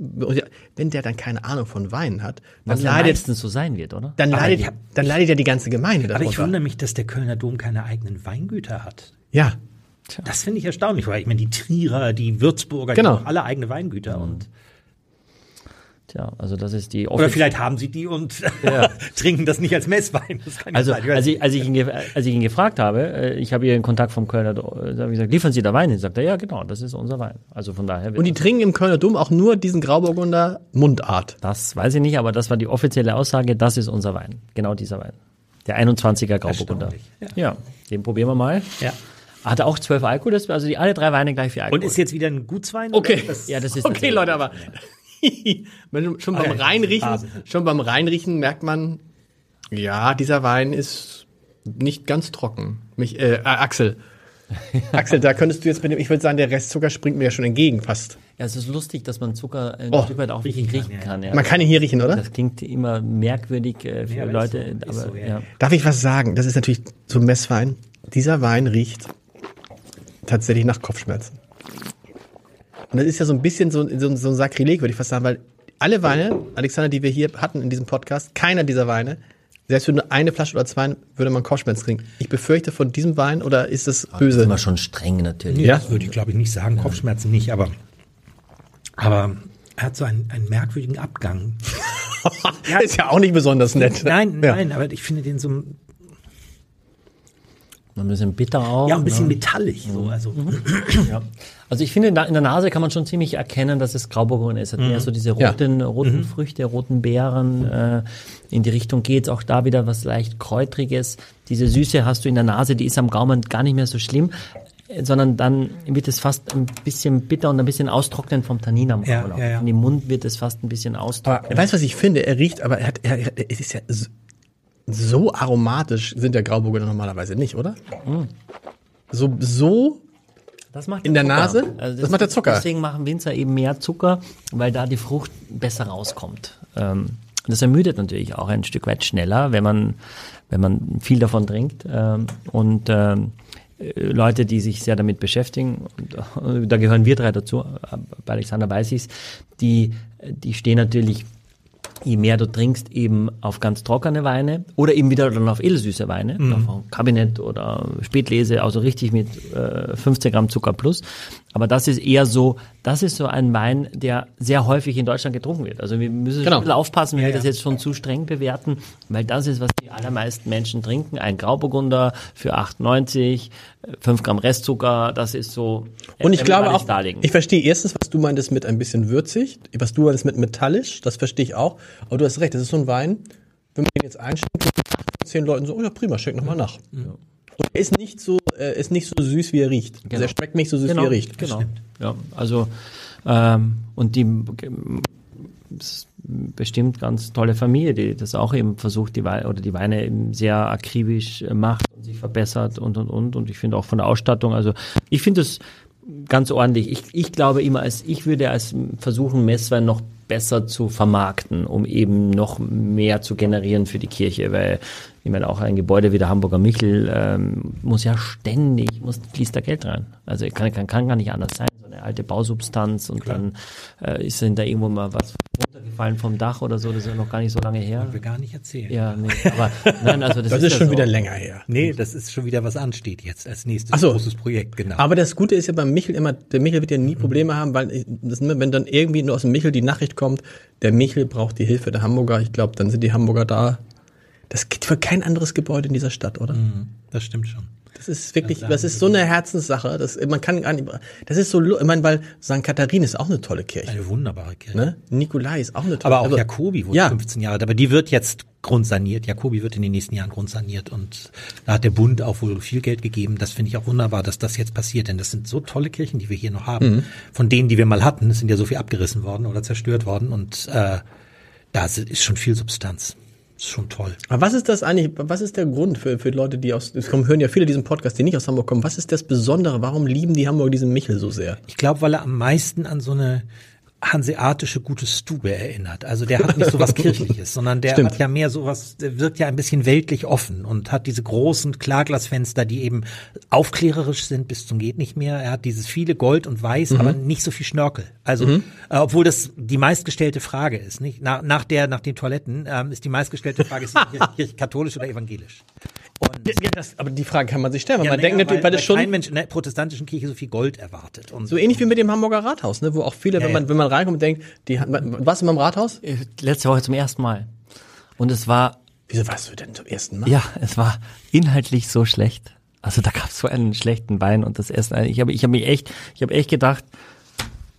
wenn der dann keine Ahnung von Wein hat, dann was ja leidet, meistens so sein wird, oder? Dann Aber leidet, hab- dann leidet ja die ganze Gemeinde Aber ich darunter. wundere mich, dass der Kölner Dom keine eigenen Weingüter hat. Ja, Das finde ich erstaunlich, weil ich meine, die Trierer, die Würzburger, Genau. die haben alle eigene Weingüter und Tja, also das ist die oder vielleicht haben sie die und Ja. trinken das nicht als Messwein. Das kann ja Also, sein. als ich, als, ich ihn, als ich ihn gefragt habe, äh, ich habe hier einen Kontakt vom Kölner, äh, da habe ich gesagt, liefern Sie da Wein hin? Sagt er, ja, genau, das ist unser Wein. Also von daher. und die trinken im Kölner Dom auch nur diesen Grauburgunder Mundart. das weiß ich nicht, aber das war die offizielle Aussage, das ist unser Wein. Genau dieser Wein. Der 21er Grauburgunder. Erstaunlich, Ja. den probieren wir mal. ja. Hat er auch zwölf Alkohol, das, also die alle drei Weine gleich viel Alkohol. Und ist jetzt wieder ein Gutswein? Okay. oder? Das, ja, das ist Okay, Leute, aber schon beim Okay. Reinriechen, schon beim Reinriechen merkt man, ja, dieser Wein ist nicht ganz trocken. Mich, äh, äh, Axel. Axel, da könntest du jetzt mit dem, ich würde sagen, der Restzucker springt mir ja schon entgegen fast. Ja, es ist lustig, dass man Zucker ein Oh, Stück weit auch wirklich riechen riechen kann, kann. Ja. Man kann ihn hier riechen, oder? Das klingt immer merkwürdig äh, für Ja, Leute, so, aber so, ja. ja. Darf ich was sagen? Das ist natürlich so ein Messwein. Dieser Wein riecht tatsächlich nach Kopfschmerzen. Und das ist ja so ein bisschen so, so, so ein Sakrileg, würde ich fast sagen, weil alle Weine, Alexander, die wir hier hatten in diesem Podcast, keiner dieser Weine, selbst für nur eine Flasche oder zwei, würde man Kopfschmerzen kriegen. Ich befürchte von diesem Wein, oder ist das Das ist böse? immer schon streng natürlich. Ja. Das würde ich, glaube ich, nicht sagen. Kopfschmerzen nicht, aber, aber er hat so einen, einen merkwürdigen Abgang. ist ja auch nicht besonders nett. Nein, Ja. nein, aber ich finde den so Ein bisschen bitter auch. ja, ein bisschen ne? metallig. So, also, Ja. Also ich finde, in der Nase kann man schon ziemlich erkennen, dass es Grauburgunder ist. Hat mehr so diese Ja. roten, roten Früchte, roten Beeren. Äh, in die Richtung geht's auch da wieder was leicht Kräutriges. Diese Süße hast du in der Nase, die ist am Gaumen gar nicht mehr so schlimm, äh, sondern dann wird es fast ein bisschen bitter und ein bisschen austrocknen vom Tannin am Ja, Gaumen. ja, ja. In dem Mund wird es fast ein bisschen Aber austrocknen. weißt du, was ich finde? Er riecht, aber er hat, er, er es ist ja so, aromatisch sind der Grauburgunder normalerweise nicht, oder? So, so Das macht In der Zucker. Nase? Das macht der Zucker. Deswegen machen Winzer eben mehr Zucker, weil da die Frucht besser rauskommt. Ähm, das ermüdet natürlich auch ein Stück weit schneller, wenn man, wenn man viel davon trinkt. Ähm, und ähm, äh, Leute, die sich sehr damit beschäftigen, und, äh, da gehören wir drei dazu, äh, bei Alexander weiß ich's, die, die stehen natürlich je mehr du trinkst, eben auf ganz trockene Weine oder eben wieder dann auf edelsüße Weine, auf Kabinett oder Spätlese, also richtig mit äh, 15 Gramm Zucker plus. Aber das ist eher so, das ist so ein Wein, der sehr häufig in Deutschland getrunken wird. Also wir müssen Genau. schon ein bisschen aufpassen, wenn Ja, wir das ja. jetzt schon zu streng bewerten, weil das ist, was die allermeisten Menschen trinken. Ein Grauburgunder für 8,90, 5 Gramm Restzucker, das ist so. Und ich damit glaube auch, darlegen. ich verstehe erstens, was du meintest mit ein bisschen würzig, was du meintest mit metallisch, das verstehe ich auch. Aber du hast recht, das ist so ein Wein, wenn man den jetzt einschenkt, zehn Leuten so, oh ja prima, schenk nochmal nach. Und er ist nicht so, äh, ist nicht so süß, wie er riecht. Also er schmeckt nicht so süß, wie er riecht. Genau. Ja, also ähm, und die bestimmt ganz tolle Familie, die das auch eben versucht, die Weine oder die Weine eben sehr akribisch äh, macht und sich verbessert und und und und ich finde auch von der Ausstattung, also ich finde es ganz ordentlich. Ich, ich glaube immer, als ich würde als versuchen, Messwein noch besser zu vermarkten, um eben noch mehr zu generieren für die Kirche, weil ich meine auch ein Gebäude wie der Hamburger Michel ähm, muss ja ständig, muss fließt da Geld rein. Also kann, kann, kann gar nicht anders sein. Alte Bausubstanz und dann äh, ist dann da irgendwo mal was runtergefallen vom Dach oder so, das ist ja noch gar nicht so lange her. wir gar nicht erzählen. Ja, nee, aber nein, also das, Das ist, ist ja schon so. wieder länger her. Nee, das ist schon wieder was ansteht jetzt als nächstes so. großes Projekt, genau. Aber das Gute ist ja beim Michel immer, der Michel wird ja nie Probleme haben, weil das, wenn dann irgendwie nur aus dem Michel die Nachricht kommt, der Michel braucht die Hilfe der Hamburger, ich glaube, dann sind die Hamburger da. Das geht für kein anderes Gebäude in dieser Stadt, oder? Mhm. das stimmt schon. Das ist wirklich, das ist so eine Herzenssache. Das, man kann gar nicht, das ist so, ich meine, weil St. Katharin ist auch eine tolle Kirche. Eine wunderbare Kirche. Ne? Nikolai ist auch eine tolle Aber auch also, Jakobi wurde ja. 15 Jahre, aber die wird jetzt grundsaniert. Jakobi wird in den nächsten Jahren grundsaniert und da hat der Bund auch wohl viel Geld gegeben. Das finde ich auch wunderbar, dass das jetzt passiert, denn das sind so tolle Kirchen, die wir hier noch haben. Mhm. Von denen, die wir mal hatten, sind ja so viel abgerissen worden oder zerstört worden und äh, da ist schon viel Substanz. Ist schon toll. Aber was ist das eigentlich, was ist der Grund für, für Leute, die aus, es kommen, hören ja viele diesen Podcast, die nicht aus Hamburg kommen. Was ist das Besondere? Warum lieben die Hamburg diesen Michel so sehr? Ich glaube, weil er am meisten an so eine hanseatische gute Stube erinnert. Also der hat nicht so was Kirchliches, sondern der Stimmt. hat ja mehr sowas, der wirkt ja ein bisschen weltlich offen und hat diese großen Klarglasfenster, die eben aufklärerisch sind bis zum geht nicht mehr. Er hat dieses viele Gold und Weiß, aber nicht so viel Schnörkel. Also, äh, obwohl das die meistgestellte Frage ist, nicht? Nach, nach der, nach den Toiletten ähm, ist die meistgestellte Frage, ist die Kirche katholisch oder evangelisch? Und Ja, das, aber die Frage kann man sich stellen, weil ja, man naja, denkt natürlich, weil das kein schon Mensch in der protestantischen Kirche so viel Gold erwartet. Und so ähnlich wie mit dem Hamburger Rathaus, ne, wo auch viele, wenn ja. man, wenn man reinkommt und denkt, die, was im Rathaus? Letzte Woche zum ersten Mal. Und es war, Wieso warst du denn zum ersten Mal? ja, es war inhaltlich so schlecht. Also da gab es so einen schlechten Wein und das Essen. Ich habe ich hab mich echt, ich habe echt gedacht,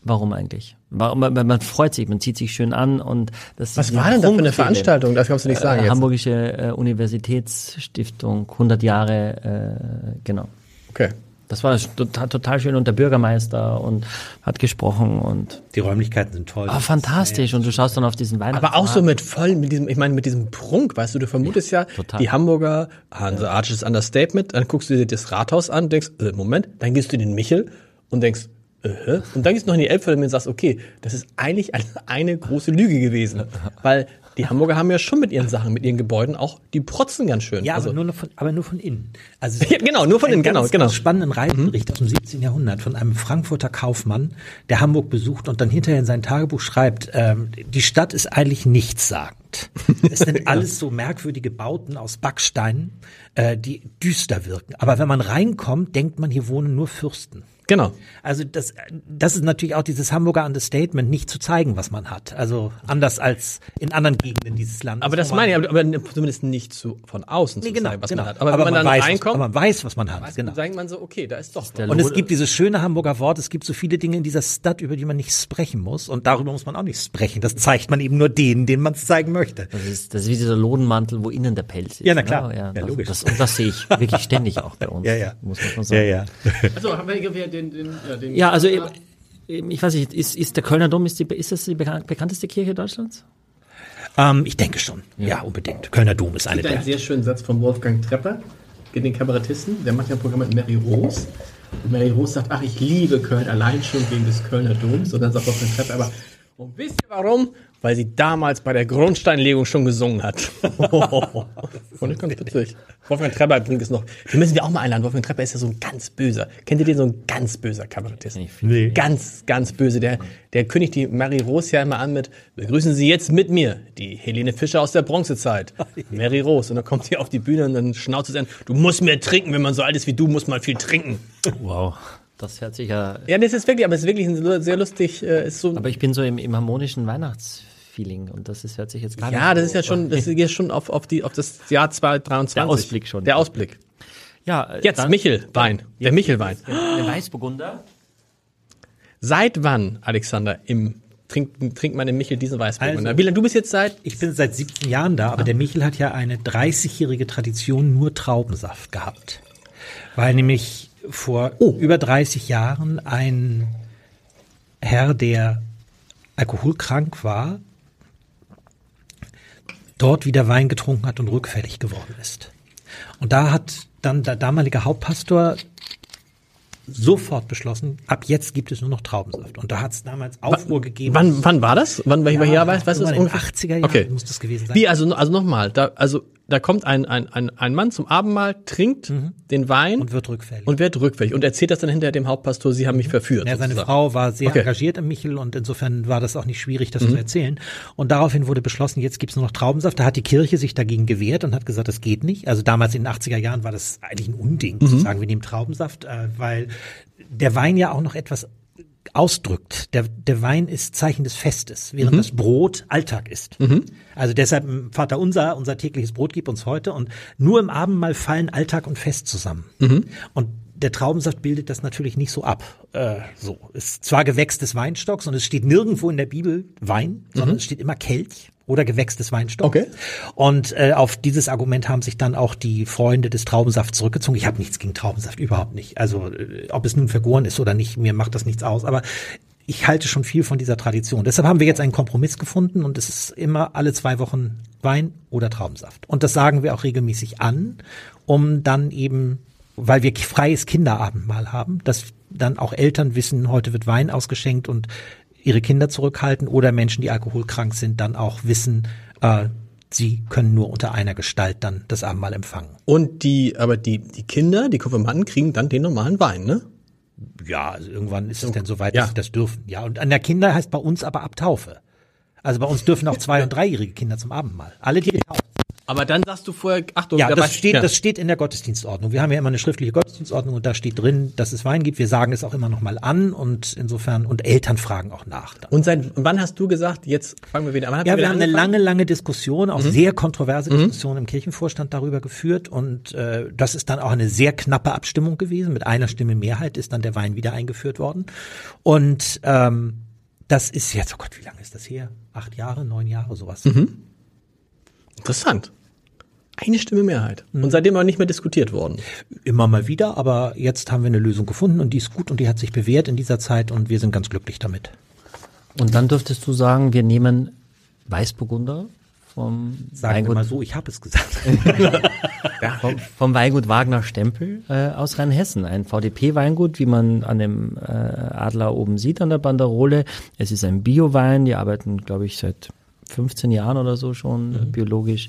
warum eigentlich? Man, man freut sich, man zieht sich schön an und das Was war denn da für eine. Veranstaltung? Das kannst du nicht sagen Äh, jetzt. Hamburgische äh, Universitätsstiftung, 100 Jahre, äh, genau. Okay. Das war total, schön und der Bürgermeister und hat gesprochen und die Räumlichkeiten sind toll. ah, fantastisch und du schaust dann auf diesen Weihnachtsmarkt. Aber auch so mit voll, mit diesem, ich meine, mit diesem Prunk, weißt du, du vermutest ja, total. die Hamburger, hanseatisches Understatement, dann guckst du dir das Rathaus an, denkst, äh, Moment, dann gehst du in den Michel und denkst, hä? und dann gehst du noch in die Elbphilharmonie und sagst, okay, das ist eigentlich eine, eine große Lüge gewesen, weil die Hamburger haben ja schon mit ihren Sachen, mit ihren Gebäuden auch, die protzen ganz schön. Ja, also, aber, nur von, aber nur von innen. Also Ja, genau, nur von innen, genau, ganz, genau. Ganz spannenden Reisebericht aus dem 17. Jahrhundert von einem Frankfurter Kaufmann, der Hamburg besucht und dann hinterher in sein Tagebuch schreibt, ähm, die Stadt ist eigentlich nichtssagend. Es sind alles so merkwürdige Bauten aus Backsteinen, äh, die düster wirken. Aber wenn man reinkommt, denkt man, hier wohnen nur Fürsten. Genau. Also das, das ist natürlich auch dieses Hamburger Understatement, nicht zu zeigen, was man hat. Also anders als in anderen Gegenden dieses Landes. Aber das meine man- ich, aber, aber zumindest nicht zu, von außen Nee, zu genau, zeigen, was genau. man hat. Aber, wenn man dann weiß, reinkommt, aber man weiß, was man hat. Genau. dann sagt man so, okay, da ist doch der Und es gibt dieses schöne Hamburger Wort, es gibt so viele Dinge in dieser Stadt, über die man nicht sprechen muss. Und darüber muss man auch nicht sprechen. Das zeigt man eben nur denen, denen man es zeigen möchte. Das ist, das ist wie dieser Lodenmantel, wo innen der Pelz ist. Ja, na klar. ne? Ja, Ja, das, logisch. Das, und das sehe ich wirklich ständig auch bei uns. Ja, ja. Muss man schon sagen. ja. Also haben wir den, den, ja, den Ja, also eben, ich weiß nicht, ist, ist der Kölner Dom, ist, die, ist das die bekan- bekannteste Kirche Deutschlands? Ähm, ich denke schon. Ja, unbedingt. Kölner Dom ist eine der. sehr schönen Satz von Wolfgang Trepper, den Kabarettisten. Der macht ja ein Programm mit Mary Rose. Und Mary Rose sagt, ach, ich liebe Köln allein schon wegen des Kölner Doms. Und dann sagt Wolfgang Trepper aber, und wisst ihr warum? Weil sie damals bei der Grundsteinlegung schon gesungen hat. Und ich ganz witzig. Wolfgang Trepper bringt es noch. Den müssen wir auch mal einladen. Wolfgang Trepper ist ja so ein ganz böser. Kennt ihr den so ein ganz böser Kabarettist? Nee. Ganz, ganz böse. Der, der kündigt die Mary Rose ja immer an mit, begrüßen Sie jetzt mit mir, die Helene Fischer aus der Bronzezeit. Mary Rose. Und dann kommt sie auf die Bühne und dann schnauzt sie an, du musst mehr trinken, wenn man so alt ist wie du, muss man viel trinken. Wow. Das hört sich ja. Ja, das ist wirklich, aber es ist wirklich ein sehr lustig, äh, ist so, Aber ich bin so im, im harmonischen Weihnachtsfeeling und das ist, hört sich jetzt gar ja, nicht das ist ja schon, das geht schon auf, auf die, auf das Jahr 2023. Der Ausblick schon. Der Ausblick. Ja, äh, Jetzt, dann- Michel, Wein. Der Michel-Wein. Der Weißburgunder. Seit wann, Alexander, im, trinkt, trinkt man im Michel diesen Weißburgunder? Also- Wie lange, du bist jetzt seit, Ich bin seit 17 Jahren da, aber der Michel hat ja eine 30-jährige Tradition nur Traubensaft gehabt. Weil nämlich vor über 30 Jahren ein Herr, der alkoholkrank war, dort wieder Wein getrunken hat und rückfällig geworden ist. Und da hat dann der damalige Hauptpastor sofort beschlossen, ab jetzt gibt es nur noch Traubensaft. Und da hat es damals Aufruhr gegeben. wann, wann war das? Wann, welcher Jahr war, weißt du das irgendwann in den ungefähr? 80er Jahren Okay. muss das gewesen sein. Wie, also, also nochmal, da, also, da kommt ein, ein, ein, ein Mann zum Abendmahl, trinkt den Wein Mhm. und wird rückfällig. und wird rückfällig und erzählt das dann hinterher dem Hauptpastor, sie haben mich verführt. ja, seine sozusagen. Frau war sehr Okay. engagiert im Michel und insofern war das auch nicht schwierig, das Mhm. zu erzählen. Und daraufhin wurde beschlossen, jetzt gibt's nur noch Traubensaft. Da hat die Kirche sich dagegen gewehrt und hat gesagt, das geht nicht. Also damals in den 80er Jahren war das eigentlich ein Unding, Mhm. zu sagen, wir nehmen Traubensaft, äh, weil der Wein ja auch noch etwas ausdrückt. Der, der Wein ist Zeichen des Festes, während das Brot Alltag ist. Also deshalb Vater unser, unser tägliches Brot gib uns heute und nur im Abendmahl fallen Alltag und Fest zusammen. Und der Traubensaft bildet das natürlich nicht so ab. Äh, so ist zwar Gewächs des Weinstocks und es steht nirgendwo in der Bibel Wein, sondern es steht immer Kelch oder Gewächs des Weinstocks. Okay. Und äh, auf dieses Argument haben sich dann auch die Freunde des Traubensafts zurückgezogen. Ich habe nichts gegen Traubensaft, überhaupt nicht. Also äh, ob es nun vergoren ist oder nicht, mir macht das nichts aus. Aber ich halte schon viel von dieser Tradition. Deshalb haben wir jetzt einen Kompromiss gefunden und es ist immer alle zwei Wochen Wein oder Traubensaft. Und das sagen wir auch regelmäßig an, um dann eben, weil wir freies Kinderabendmahl haben, dass dann auch Eltern wissen, heute wird Wein ausgeschenkt und ihre Kinder zurückhalten oder Menschen, die alkoholkrank sind, dann auch wissen, äh, sie können nur unter einer Gestalt dann das Abendmahl empfangen. Und die, aber die, die Kinder, die Konfirmanden kriegen dann den normalen Wein, ne? Ja, also irgendwann ist es dann soweit, Ja. dass sie das dürfen. Ja, und an der Kinder heißt bei uns aber ab Taufe. Also bei uns dürfen auch zwei- und dreijährige Kinder zum Abendmahl. Alle, die getauft. Aber dann sagst du vorher, Achtung, Ja, da das steht, ja. das steht in der Gottesdienstordnung. Wir haben ja immer eine schriftliche Gottesdienstordnung und da steht drin, dass es Wein gibt. Wir sagen es auch immer noch mal an und insofern, und Eltern fragen auch nach. dann. Und seit wann hast du gesagt, jetzt fangen wir wieder an? Ja, wir haben eine angefangen? lange, lange Diskussion, auch sehr kontroverse Diskussion im Kirchenvorstand darüber geführt und äh, das ist dann auch eine sehr knappe Abstimmung gewesen. Mit einer Stimme Mehrheit ist dann der Wein wieder eingeführt worden. Und ähm, das ist jetzt, oh Gott, wie lange ist das her? Acht Jahre, neun Jahre, sowas. Interessant. Eine Stimme Mehrheit. Und seitdem aber nicht mehr diskutiert worden. Immer mal wieder, aber jetzt haben wir eine Lösung gefunden und die ist gut und die hat sich bewährt in dieser Zeit und wir sind ganz glücklich damit. Und dann dürftest du sagen, wir nehmen Weißburgunder vom Sagen wir Weingut, mal so, ich habe es gesagt. vom, vom Weingut Wagner Stempel äh, aus Rheinhessen. Ein VDP-Weingut, wie man an dem äh, Adler oben sieht an der Banderole. Es ist ein Bio-Wein. Die arbeiten, glaube ich, seit 15 Jahren oder so schon äh, biologisch.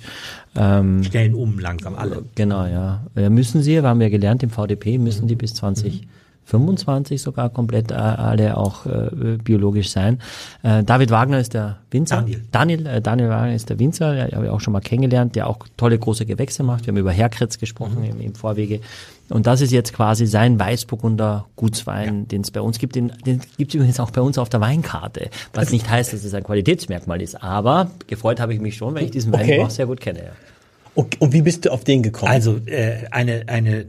Ähm, Stellen um langsam alle. Genau, ja. Müssen sie, wir haben ja gelernt, im VDP müssen die bis 2025 sogar komplett äh, alle auch äh, biologisch sein. Äh, David Wagner ist der Winzer. Daniel. Daniel, äh, Daniel Wagner ist der Winzer, der habe ich auch schon mal kennengelernt, der auch tolle große Gewächse macht. Wir haben über Herkritz gesprochen im, im Vorwege. Und das ist jetzt quasi sein Weißburgunder Gutswein, den es bei uns gibt. Den, den gibt es übrigens auch bei uns auf der Weinkarte. Was nicht heißt, dass es ein Qualitätsmerkmal ist. Aber gefreut habe ich mich schon, weil ich diesen Wein Okay. auch sehr gut kenne. Ja. Und, und wie bist du auf den gekommen? Also äh, eine eine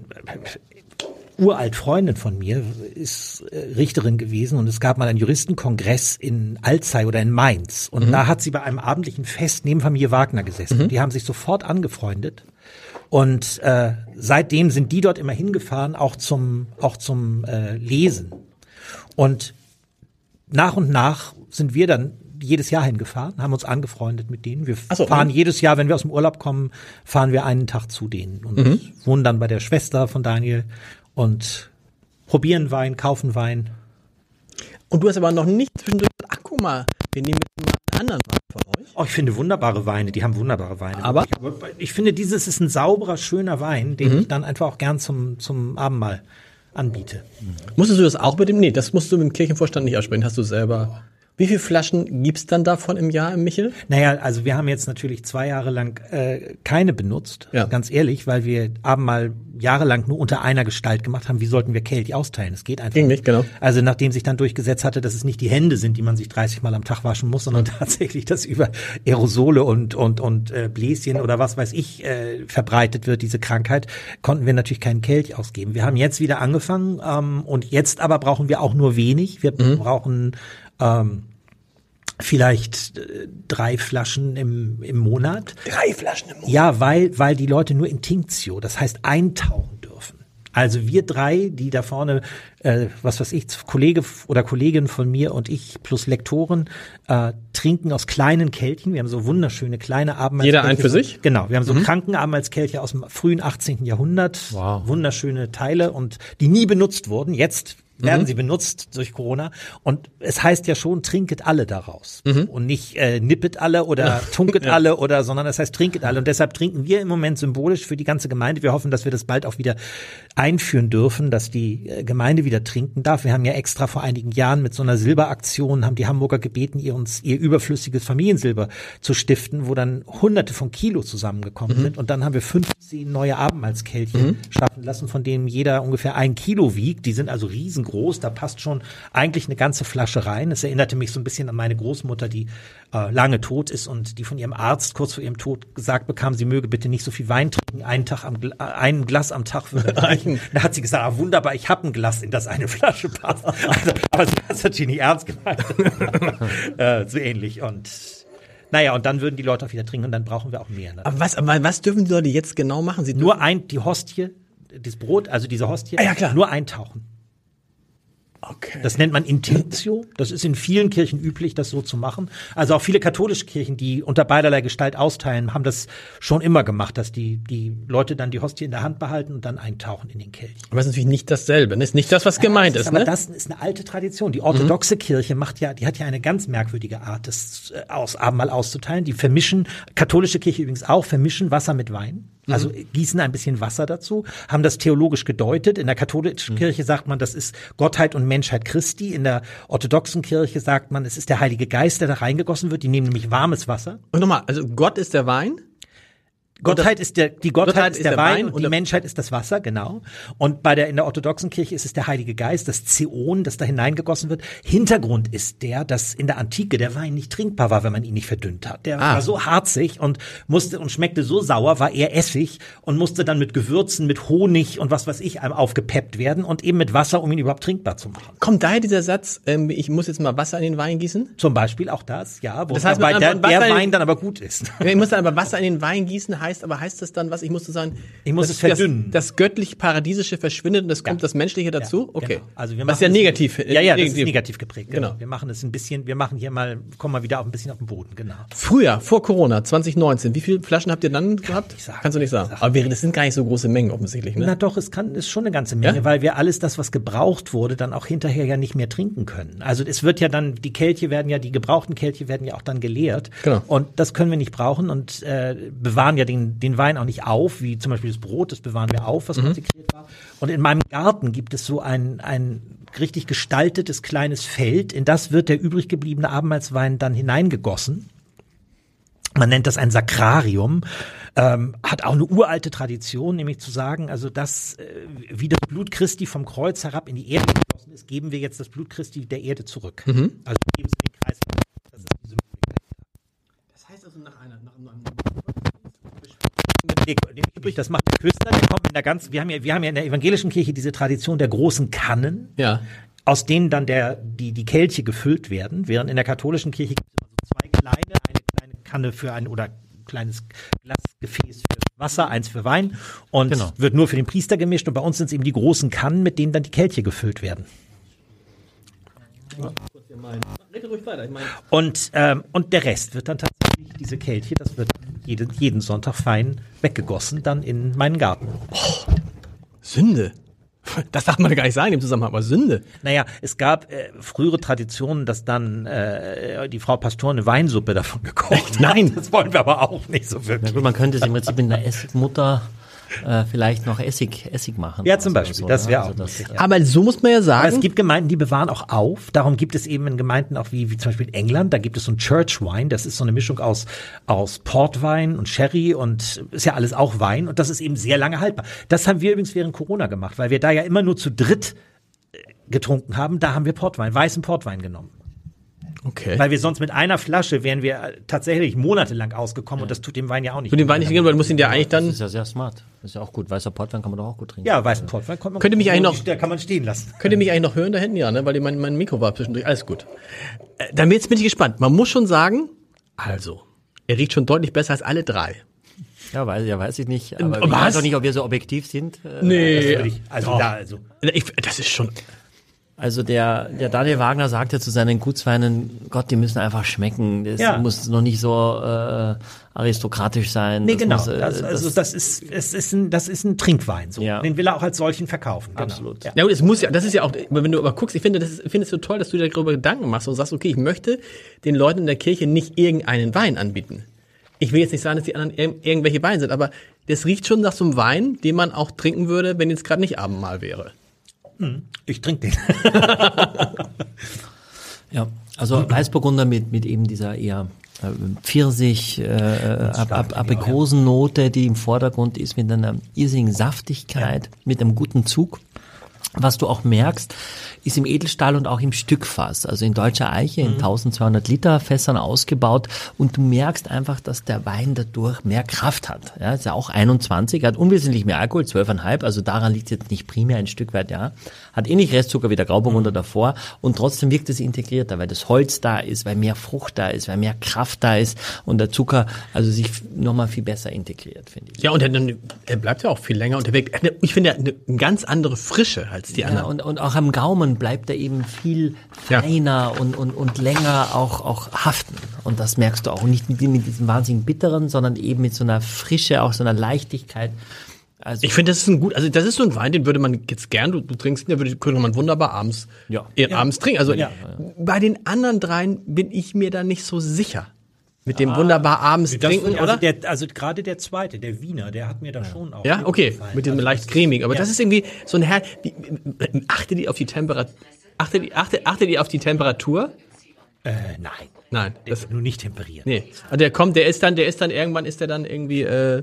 uralt Freundin von mir ist äh, Richterin gewesen und es gab mal einen Juristenkongress in Alzey oder in Mainz und da hat sie bei einem abendlichen Fest neben Familie Wagner gesessen. Die haben sich sofort angefreundet und äh, seitdem sind die dort immer hingefahren, auch zum auch zum äh, Lesen und nach und nach sind wir dann jedes Jahr hingefahren, haben uns angefreundet mit denen. Wir so, fahren mhm. jedes Jahr, wenn wir aus dem Urlaub kommen, fahren wir einen Tag zu denen und Mhm. wohnen dann bei der Schwester von Daniel und probieren Wein, kaufen Wein. Und du hast aber noch nicht zwischendurch gesagt, ach guck mal, wir nehmen jetzt mal anderen Wein von euch. Oh, ich finde wunderbare Weine, die haben wunderbare Weine. Aber? ich, ich finde, dieses ist ein sauberer, schöner Wein, den ich dann einfach auch gern zum, zum Abendmahl anbiete. Musstest du das auch mit dem, nee, das musst du mit dem Kirchenvorstand nicht aussprechen, hast du selber. Wie viele Flaschen gibt's dann davon im Jahr Michel? Naja, also wir haben jetzt natürlich zwei Jahre lang äh, keine benutzt, Ja. ganz ehrlich, weil wir Abendmahl jahrelang nur unter einer Gestalt gemacht haben. Wie sollten wir Kelch austeilen? Es geht einfach Ging nicht, genau. Also nachdem sich dann durchgesetzt hatte, dass es nicht die Hände sind, die man sich 30 Mal am Tag waschen muss, sondern tatsächlich, dass über Aerosole und und und äh, Bläschen oder was weiß ich äh, verbreitet wird diese Krankheit, konnten wir natürlich keinen Kelch ausgeben. Wir haben jetzt wieder angefangen ähm, und jetzt aber brauchen wir auch nur wenig. Wir Mhm. brauchen ähm, vielleicht äh, drei Flaschen im, im Monat. Drei Flaschen im Monat. Ja, weil, weil die Leute nur in Tinktio, das heißt eintauchen dürfen. Also wir drei, die da vorne, äh, was weiß ich, Kollege oder Kollegin von mir und ich plus Lektoren, äh, trinken aus kleinen Kelchen. Wir haben so wunderschöne kleine Abendmahlskelche. Jeder einen für sich? Genau, wir haben so Krankenabendmahlskelche aus dem frühen 18. Jahrhundert. Wow. Wunderschöne Teile und die nie benutzt wurden. Jetzt werden sie benutzt durch Corona. Und es heißt ja schon, trinket alle daraus. Und nicht äh, nippet alle oder tunket alle oder, sondern es heißt trinket alle. Und deshalb trinken wir im Moment symbolisch für die ganze Gemeinde. Wir hoffen, dass wir das bald auch wieder einführen dürfen, dass die äh, Gemeinde wieder trinken darf. Wir haben ja extra vor einigen Jahren mit so einer Silberaktion, haben die Hamburger gebeten, ihr uns ihr überflüssiges Familiensilber zu stiften, wo dann hunderte von Kilo zusammengekommen sind. Und dann haben wir 15 neue Abendmahlskelche schaffen lassen, von denen jeder ungefähr ein Kilo wiegt. Die sind also riesengroß groß, da passt schon eigentlich eine ganze Flasche rein. Es erinnerte mich so ein bisschen an meine Großmutter, die äh, lange tot ist und die von ihrem Arzt kurz vor ihrem Tod gesagt bekam, sie möge bitte nicht so viel Wein trinken, einen Tag am äh, ein Glas am Tag würde reichen. da hat sie gesagt, ah, wunderbar, ich habe ein Glas, in das eine Flasche passt. Also, aber sie hat es natürlich nicht ernst gemeint. äh, so ähnlich und naja, und dann würden die Leute auch wieder trinken und dann brauchen wir auch mehr. Ne? Aber was, aber was dürfen die Leute jetzt genau machen? Sie Nur ein, die Hostie, das Brot, also diese Hostie, Ah, ja, klar. nur eintauchen. Okay. Das nennt man Intentio. Das ist in vielen Kirchen üblich, das so zu machen. Also auch viele katholische Kirchen, die unter beiderlei Gestalt austeilen, haben das schon immer gemacht, dass die, die Leute dann die Hostie in der Hand behalten und dann eintauchen in den Kelch. aber es ist natürlich nicht dasselbe. Ne? Ist nicht das, was gemeint ist. aber ne? das ist eine alte Tradition. Die orthodoxe Kirche macht ja, die hat ja eine ganz merkwürdige Art, das äh, aus Abendmahl auszuteilen. Die vermischen, katholische Kirche übrigens auch, vermischen Wasser mit Wein. Also Mhm. gießen ein bisschen Wasser dazu, haben das theologisch gedeutet. In der Mhm. katholischen Kirche sagt man, das ist Gottheit und Menschheit Christi. In der orthodoxen Kirche sagt man, es ist der Heilige Geist, der da reingegossen wird. Die nehmen nämlich warmes Wasser. Und nochmal, also Gott ist der Wein. Gottheit ist der, die Gottheit, ist der, Wein, und die Menschheit ist das Wasser, genau. Und bei der, in der orthodoxen Kirche ist es der Heilige Geist, das Zeon, das da hineingegossen wird. Hintergrund ist der, dass in der Antike der Wein nicht trinkbar war, wenn man ihn nicht verdünnt hat. Der Ah. war so harzig und musste und schmeckte so sauer, war eher Essig und musste dann mit Gewürzen, mit Honig und was weiß ich einem aufgepeppt werden und eben mit Wasser, um ihn überhaupt trinkbar zu machen. Kommt daher dieser Satz, ähm, ich muss jetzt mal Wasser in den Wein gießen? Zum Beispiel auch das, ja, wo Das heißt, bei der, der Wein dann aber gut ist. Ich muss dann aber Wasser in den Wein gießen, heißt aber, heißt das dann was? Ich musste sagen, Ich muss das, es verdünnen. Das, das göttlich-paradiesische verschwindet und es kommt das Menschliche dazu? okay. Genau. Also wir das ist machen ja negativ. Ja, ja, das ist negativ geprägt. Genau. Genau. Wir machen es ein bisschen, wir machen hier mal, kommen mal wieder auch ein bisschen auf den Boden, genau. Früher, vor Corona, 2019, wie viele Flaschen habt ihr dann gehabt? sagen. Kannst du nicht sagen. Aber das sind gar nicht so große Mengen offensichtlich, ne? Na doch, es kann, ist schon eine ganze Menge, Ja? weil wir alles das, was gebraucht wurde, dann auch hinterher ja nicht mehr trinken können. Also es wird ja dann, die Kelche werden ja, die gebrauchten Kelche werden ja auch dann geleert. Genau. Und das können wir nicht brauchen und äh, bewahren ja den, den Wein auch nicht auf, wie zum Beispiel das Brot, das bewahren wir auf, was konsekriert war. Und in meinem Garten gibt es so ein, ein richtig gestaltetes kleines Feld, in das wird der übrig gebliebene Abendmahlswein dann hineingegossen. Man nennt das ein Sakrarium, ähm, hat auch eine uralte Tradition, nämlich zu sagen, also das, äh, wie das Blut Christi vom Kreuz herab in die Erde geflossen ist, geben wir jetzt das Blut Christi der Erde zurück. Also wir geben es in den Kreis. Das ist die Symbolik. Das heißt also nach einer, nach, Nee, nee, übrig, das macht der Küster, der kommt in der ganz, wir haben ja, wir haben ja in der evangelischen Kirche diese Tradition der großen Kannen, Ja. aus denen dann der, die, die Kelche gefüllt werden, während in der katholischen Kirche gibt es immer so zwei kleine, eine kleine Kanne für ein oder kleines Glasgefäß für Wasser, eins für Wein und Genau. wird nur für den Priester gemischt und bei uns sind es eben die großen Kannen, mit denen dann die Kelche gefüllt werden. Und, ähm, und der Rest wird dann tatsächlich, diese Kelche, das wird jeden, jeden Sonntag fein weggegossen, dann in meinen Garten. Sünde. Das darf man gar nicht sagen dem Zusammenhang, aber Sünde. Naja, es gab äh, frühere Traditionen, dass dann äh, die Frau Pastor eine Weinsuppe davon gekocht hat. Nein. Das wollen wir aber auch nicht so Na wirklich. gut, man könnte es im Prinzip in der Essigmutter äh, vielleicht noch Essig, Essig machen. Ja, zum Beispiel, so, das wäre Also auch das, ja. Aber so muss man ja Aber sagen. es gibt Gemeinden, die bewahren auch auf. Darum gibt es eben in Gemeinden auch wie, wie zum Beispiel in England, da gibt es so ein Church Wine. Das ist so eine Mischung aus, aus Portwein und Sherry und ist ja alles auch Wein. Und das ist eben sehr lange haltbar. Das haben wir übrigens während Corona gemacht, weil wir da ja immer nur zu dritt äh, getrunken haben. Da haben wir Portwein, weißen Portwein genommen. Okay. Weil wir sonst mit einer Flasche wären wir tatsächlich monatelang ausgekommen und das tut dem Wein ja auch nicht. Für den Wein nicht gehen, weil du musst ihn ja eigentlich das dann. ist ja sehr smart. Das ist ja auch gut. Weißer Portwein kann man doch auch gut trinken. Ja, weißen Portwein kommt man Könnte mich eigentlich noch- Da kann man stehen lassen. Könnt ihr mich eigentlich noch hören da hinten? Ja, ne? Weil mein, mein Mikro war zwischendurch. Alles gut. Äh, dann jetzt bin ich gespannt. Man muss schon sagen, also, er riecht schon deutlich besser als alle drei. Ja, weiß, ja, weiß ich nicht. Aber Was? ich weiß auch nicht, ob wir so objektiv sind. Äh, Nee. Würde ich, also da, also. Ich, das ist schon. Also der, der Daniel Wagner sagt ja zu seinen Gutsweinen, Gott, die müssen einfach schmecken. Das Ja. muss noch nicht so äh, aristokratisch sein. Nee, Das genau. Muss, äh, das, also das ist, es ist ein, das ist ein Trinkwein. So. Ja. Den will er auch als solchen verkaufen. Genau. Absolut. Ja. Ja, und es muss ja, das ist ja auch, wenn du aber guckst, ich finde, das ist, finde es so toll, dass du dir darüber Gedanken machst und sagst, okay, ich möchte den Leuten in der Kirche nicht irgendeinen Wein anbieten. Ich will jetzt nicht sagen, dass die anderen ir irgendwelche Weine sind, aber das riecht schon nach so einem Wein, den man auch trinken würde, wenn jetzt gerade nicht Abendmahl wäre. Ich trinke den. Ja, also Weißburgunder mit, mit eben dieser eher äh, Pfirsich, äh, Ab Aprikosennote, die im Vordergrund ist, mit einer irrsinnigen Saftigkeit, mit einem guten Zug. Was du auch merkst, ist im Edelstahl und auch im Stückfass, also in deutscher Eiche in 1200 Liter Fässern ausgebaut und du merkst einfach, dass der Wein dadurch mehr Kraft hat. Ja, ist ja auch 21, hat unwesentlich mehr Alkohol, 12,5, also daran liegt jetzt nicht primär ein Stück weit, ja. Hat ähnlich Restzucker wie der Grauburgunder davor und trotzdem wirkt es integrierter, weil das Holz da ist, weil mehr Frucht da ist, weil mehr Kraft da ist und der Zucker also sich nochmal viel besser integriert, finde ich. Ja, und dann, er bleibt ja auch viel länger unterwegs. Ich finde, er eine, eine ganz andere Frische als die Ja, anderen. und, und auch am Gaumen bleibt er eben viel Ja. feiner und, und, und länger auch, auch haften. Und das merkst du auch nicht mit, mit diesem wahnsinnig bitteren, sondern eben mit so einer Frische, auch so einer Leichtigkeit. Also, Ich finde, das ist ein gut, also das ist so ein Wein, den würde man jetzt gern, du, du trinkst ihn, der würde, könnte man wunderbar abends, Ja. äh, abends trinken. Also Ja. bei den anderen dreien bin ich mir da nicht so sicher. Mit dem wunderbar abends Das, trinken, also, oder? der, also gerade der zweite, der Wiener, der hat mir da schon auch ja, okay, gefallen. mit diesem Also leicht cremig. Aber ja. das ist irgendwie so ein Herr. Wie, achte die auf die Temperatur? Achte die, achte, achte die auf die Temperatur? Äh, nein. Nein, Der das, nur nicht temperiert. nee. Also der kommt, der ist dann, der ist dann irgendwann ist der dann irgendwie, äh,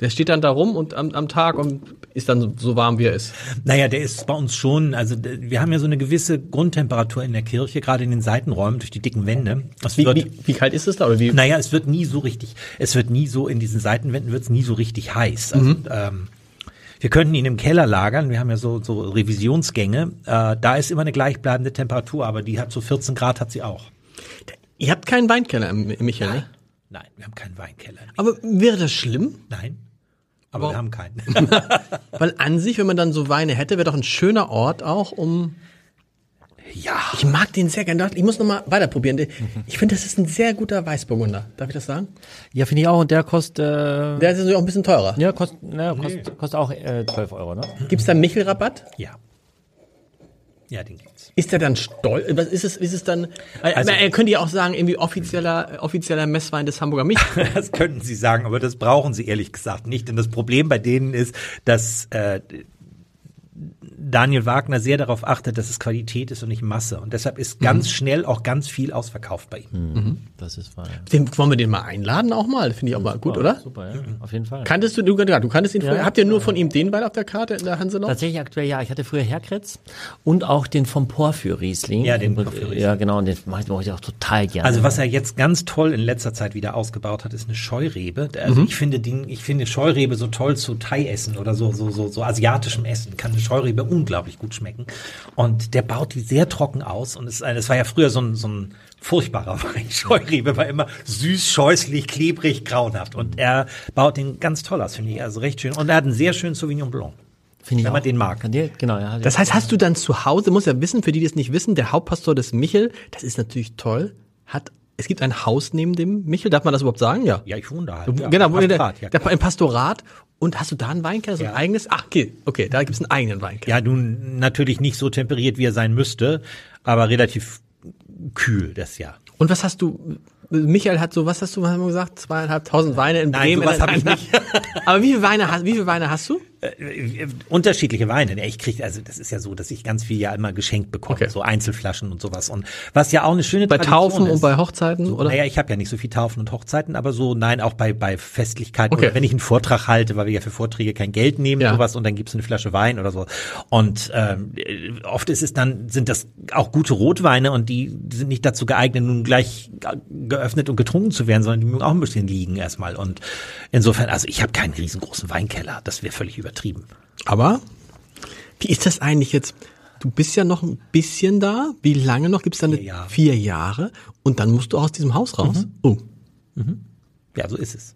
der steht dann da rum und am, am Tag und ist dann so, warm wie er ist. Naja, der ist bei uns schon, also wir haben ja so eine gewisse Grundtemperatur in der Kirche, gerade in den Seitenräumen durch die dicken Wände. Es Wie, wird, wie, wie kalt ist es da? Oder wie? naja, es wird nie so richtig, es wird nie so, in diesen Seitenwänden wird es nie so richtig heiß. Also, Mhm. ähm, wir könnten ihn im Keller lagern, wir haben ja so, so Revisionsgänge, äh, da ist immer eine gleichbleibende Temperatur, aber die hat so 14 Grad hat sie auch. Ihr habt keinen Weinkeller Michael, ne? Nein, wir haben keinen Weinkeller. Aber wäre das schlimm? Nein, aber Aber- wir haben keinen. Weil an sich, wenn man dann so Weine hätte, wäre doch ein schöner Ort auch, um. ja. Ich mag den sehr gerne. Ich muss noch mal weiter probieren. Ich finde, das ist ein sehr guter Weißburgunder. Darf ich das sagen? ja, finde ich auch. Und der kostet, äh, Der ist natürlich auch ein bisschen teurer. ja, kostet, na, kostet, kostet auch äh, 12 Euro, ne? Gibt's da Michelrabatt? Ja. Ja, den gibt's. Ist der dann stolz? Was ist es? Ist es dann? Also, er könnte ja auch sagen, irgendwie offizieller offizieller Messwein des Hamburger Michel. Das könnten Sie sagen, aber das brauchen Sie ehrlich gesagt nicht. Denn das Problem bei denen ist, dass äh, Daniel Wagner sehr darauf achtet, dass es Qualität ist und nicht Masse. Und deshalb ist ganz schnell auch ganz viel ausverkauft bei ihm. Das ist wahr. Ja. Den, wollen wir den mal einladen auch mal? Finde ich auch mal gut, oder? Super, ja, auf jeden Fall. Kanntest du, du, du kanntest ihn Ja. früher? Habt ihr nur von ihm den Wein auf der Karte in der Hanselau? Tatsächlich aktuell ja. Ich hatte früher Herkretz und auch den vom Porphyr-Riesling. Ja, den Porphyr-Riesling. Ja, genau. Und den mache ich, auch total gerne. Also was er jetzt ganz toll in letzter Zeit wieder ausgebaut hat, ist eine Scheurebe. Also ich finde den, ich finde Scheurebe so toll zu Thai-Essen oder so, so, so, so asiatischem Essen. Kann eine Scheurebe unglaublich gut schmecken. Und der baut die sehr trocken aus. Und es, es war ja früher so ein, so ein furchtbarer Wein. Scheurebe war immer süß, scheußlich, klebrig, grauenhaft. Und er baut den ganz toll aus, finde ich. Also recht schön. Und er hat einen sehr schönen Sauvignon Blanc. Finde ich wenn man auch. den mag. Genau, ja. Das heißt, hast du dann zu Hause, muss ja wissen, für die, die es nicht wissen, der Hauptpastor des Michel, das ist natürlich toll, hat, es gibt ein Haus neben dem Michel, darf man das überhaupt sagen? Ja. Ja, ich wohne da halt. Ja, genau, im wo der, Pastorat, ja, der, ein Pastorat. Und hast du da einen Weinkeller, so ein Ja. eigenes? Ach, okay, okay, da gibt's einen eigenen Weinkeller. Ja, nun natürlich nicht so temperiert, wie er sein müsste, aber relativ kühl das Jahr. Und was hast du, Michael hat so, was hast du, was haben wir gesagt, zweieinhalbtausend Weine in Nein, Bremen. sowas hab ich Nein, Aber wie viele Weine hast, wie viele Weine hast du? Äh, unterschiedliche Weine. Ich krieg, also das ist ja so, dass ich ganz viel ja immer geschenkt bekomme, Okay. so Einzelflaschen und sowas. Und was ja auch eine schöne Bei Tradition Taufen ist. und bei Hochzeiten, oder? Naja, ich habe ja nicht so viel Taufen und Hochzeiten, aber so, nein, auch bei, bei Festlichkeiten Okay. oder wenn ich einen Vortrag halte, weil wir ja für Vorträge kein Geld nehmen, Ja. sowas, und dann gibt's eine Flasche Wein oder so. Und ähm, äh, oft ist es dann, sind das auch gute Rotweine und die sind nicht dazu geeignet, nun gleich geöffnet und getrunken zu werden, sondern die mögen auch ein bisschen liegen erstmal. Und insofern, also ich habe keinen riesengroßen Weinkeller, das wäre völlig übertrieben. Aber wie ist das eigentlich jetzt? Du bist ja noch ein bisschen da. Wie lange noch? Gibt's da eine Vier Jahre. vier Jahre? Und dann musst du aus diesem Haus raus. Oh. Ja, so ist es.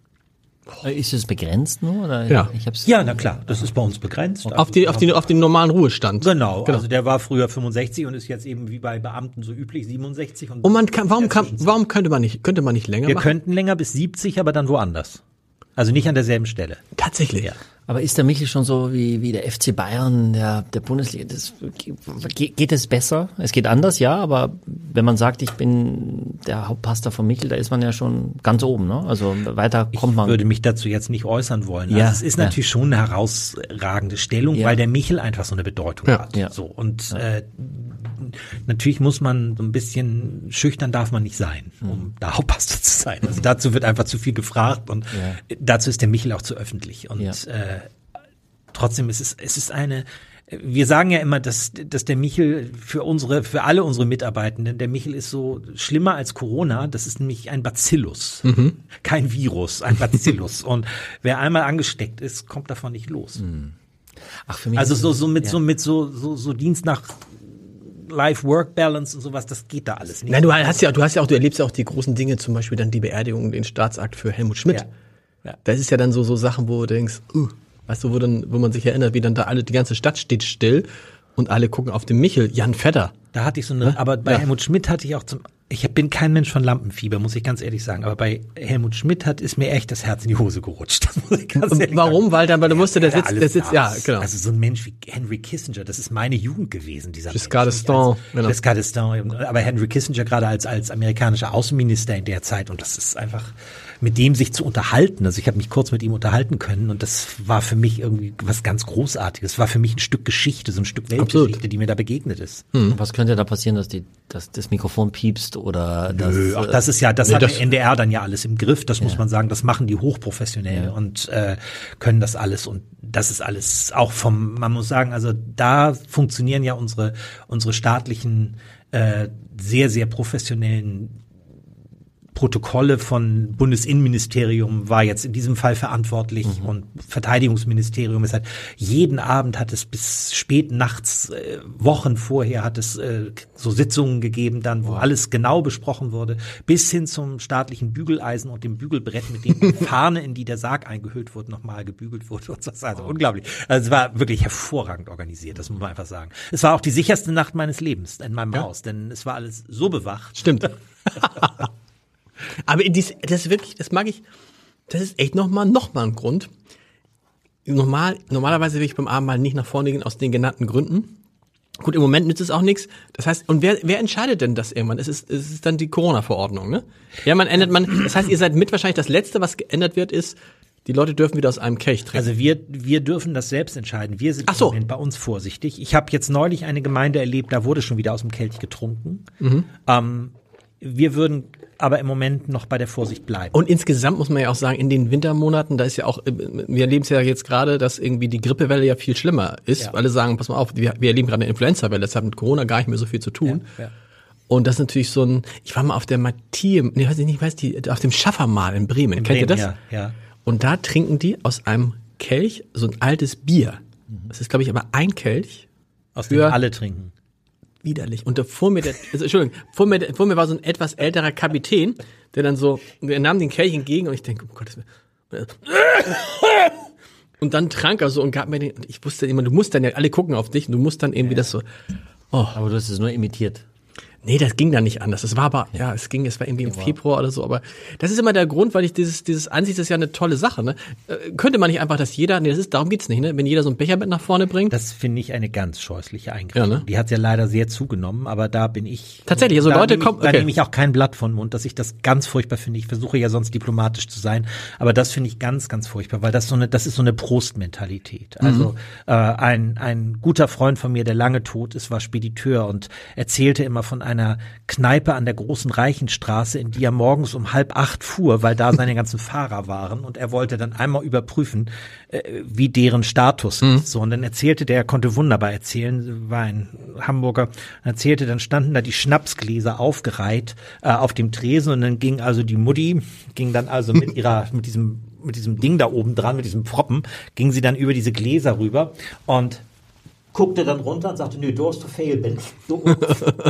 Äh, Ist es begrenzt nur? Oder? Ja. Ich hab's, Ja, na klar, das ist bei uns begrenzt. Auf, die, auf, den, auf den normalen Ruhestand. Genau, also der war früher 65 und ist jetzt eben wie bei Beamten so üblich 67. Und, Und man kann, warum kann, warum könnte man nicht, könnte man nicht länger wir machen? könnten länger bis 70, aber dann woanders. Also nicht an derselben Stelle. Tatsächlich. Aber ist der Michel schon so wie, wie der FC Bayern der, der Bundesliga? Das, ge- geht es besser? Es geht anders, ja, aber wenn man sagt, ich bin der Hauptpastor von Michel, da ist man ja schon ganz oben, ne? Also weiter kommt man. Ich würde mich dazu jetzt nicht äußern wollen. Ja, also es ist ja. natürlich schon eine herausragende Stellung, Ja. weil der Michel einfach so eine Bedeutung Ja. hat. Ja. So und äh, natürlich muss man so ein bisschen schüchtern darf man nicht sein, Hm. um da Hauptpastor zu sein. Also dazu wird einfach zu viel gefragt und dazu ist der Michel auch zu öffentlich und Ja. äh, trotzdem ist es, es ist eine, wir sagen ja immer, dass, dass der Michel für unsere, für alle unsere Mitarbeitenden, der Michel ist so schlimmer als Corona. Das ist nämlich ein Bacillus. Kein Virus, ein Bacillus. Und wer einmal angesteckt ist, kommt davon nicht los. Ach, für mich Also ist so, es- so mit ja. so, mit so, so, so Dienst nach Life-Work-Balance und sowas, das geht da alles nicht. Nein, du hast ja, du hast ja auch, du erlebst ja auch die großen Dinge, zum Beispiel dann die Beerdigung, den Staatsakt für Helmut Schmidt. Ja. Ja. Das ist ja dann so, so Sachen, wo du denkst, uh, weißt du, wo dann, wo man sich erinnert, wie dann da alle, die ganze Stadt steht still und alle gucken auf den Michel, Jan Vetter. Da hatte ich so eine, aber bei Ja. Helmut Schmidt hatte ich auch zum, ich bin kein Mensch von Lampenfieber, muss ich ganz ehrlich sagen, aber bei Helmut Schmidt hat, ist mir echt das Herz in die Hose gerutscht. Warum? sagen. Weil dann, weil du musst, der sitzt, der sitzt, ja, genau. Also so ein Mensch wie Henry Kissinger, das ist meine Jugend gewesen, dieser Giscard d'Estaing, genau. Giscard d'Estaing, aber Henry Kissinger gerade als, als amerikanischer Außenminister in der Zeit und das ist einfach, mit dem sich zu unterhalten, also ich habe mich kurz mit ihm unterhalten können und das war für mich irgendwie was ganz Großartiges, war für mich ein Stück Geschichte, so ein Stück Weltgeschichte, Absolut. die mir da begegnet ist. Was könnte da passieren, dass die, dass das Mikrofon piepst oder dass, Nö, auch das ist ja, das Nee, hat das- der NDR dann ja alles im Griff, das muss man sagen, das machen die hochprofessionell und äh, können das alles und das ist alles auch vom, man muss sagen, also da funktionieren ja unsere, unsere staatlichen, äh, sehr, sehr professionellen Protokolle von Bundesinnenministerium war jetzt in diesem Fall verantwortlich und Verteidigungsministerium. Es hat jeden Abend hat es bis spät nachts, äh, Wochen vorher hat es äh, so Sitzungen gegeben, dann wo alles genau besprochen wurde, bis hin zum staatlichen Bügeleisen und dem Bügelbrett, mit dem die Fahne, in die der Sarg eingehüllt wurde, nochmal gebügelt wurde. Und das war also unglaublich. Also es war wirklich hervorragend organisiert, das muss man einfach sagen. Es war auch die sicherste Nacht meines Lebens in meinem Haus, denn es war alles so bewacht. Stimmt. Aber dies, das ist wirklich, das mag ich, das ist echt nochmal, noch mal ein Grund. Normal, normalerweise will ich beim Abendmahl nicht nach vorne gehen aus den genannten Gründen. Gut, im Moment nützt es auch nichts. Das heißt, und wer, wer entscheidet denn das irgendwann? Es ist, es ist dann die Corona-Verordnung, ne? Ja, man ändert man, das heißt, ihr seid mit wahrscheinlich das Letzte, was geändert wird, ist, die Leute dürfen wieder aus einem Kelch trinken. Also wir, wir dürfen das selbst entscheiden. Wir sind so. im Moment bei uns vorsichtig. Ich habe jetzt neulich eine Gemeinde erlebt, da wurde schon wieder aus dem Kelch getrunken. Mhm. Ähm, wir würden aber im Moment noch bei der Vorsicht bleiben. Und insgesamt muss man ja auch sagen, in den Wintermonaten, da ist ja auch, äh, wir erleben es ja jetzt gerade, dass irgendwie die Grippewelle ja viel schlimmer ist. Ja. Alle sagen, pass mal auf, wir, wir erleben gerade eine Influenza-Welle, das hat mit Corona gar nicht mehr so viel zu tun. Ja, ja. Und das ist natürlich so ein, ich war mal auf der Mathieu, nee, weiß ich nicht, weiß die, auf dem Schaffermal in Bremen. Kennt ihr Bremen, das? Ja, ja. Und da trinken die aus einem Kelch so ein altes Bier. Das ist, glaube ich, aber ein Kelch. Aus dem alle trinken. Widerlich. Und da vor mir, der, also, Entschuldigung, vor mir, vor mir war so ein etwas älterer Kapitän, der dann so, der nahm den Kelch entgegen und ich denke, um Gottes Willen. Und dann trank er so und gab mir den, und ich wusste immer, du musst dann ja, alle gucken auf dich und du musst dann irgendwie das so, aber du hast es nur imitiert. Nee, das ging dann nicht anders. Das war aber, ja, es ging, es war irgendwie im Februar oder so, aber das ist immer der Grund, weil ich dieses, dieses Ansicht ist ja eine tolle Sache, ne? Äh, könnte man nicht einfach, dass jeder, nee, das ist, darum geht's nicht, ne? Wenn jeder so ein Becher mit nach vorne bringt. Das finde ich eine ganz scheußliche Eingriffe. Ja, ne? Die hat ja leider sehr zugenommen, aber da bin ich. Tatsächlich, also da Leute kommen- Da okay. nehme ich auch kein Blatt von Mund, dass ich das ganz furchtbar finde. Ich versuche ja sonst diplomatisch zu sein, aber das finde ich ganz, ganz furchtbar, weil das so eine, das ist so eine Prostmentalität. Mhm. Also äh, ein ein guter Freund von mir, der lange tot ist, war Spediteur und erzählte immer von einer Kneipe an der großen Reichenstraße, in die er morgens um halb acht fuhr, weil da seine ganzen Fahrer waren. Und er wollte dann einmal überprüfen, äh, wie deren Status ist. So, und dann erzählte der, er konnte wunderbar erzählen, war ein Hamburger, erzählte, dann standen da die Schnapsgläser aufgereiht äh, auf dem Tresen. Und dann ging also die Mutti, ging dann also mit ihrer, mit diesem, mit diesem Ding da oben dran, mit diesem Proppen, ging sie dann über diese Gläser rüber. Und guckte dann runter und sagte, nö, du hast to fail, Ben. Du,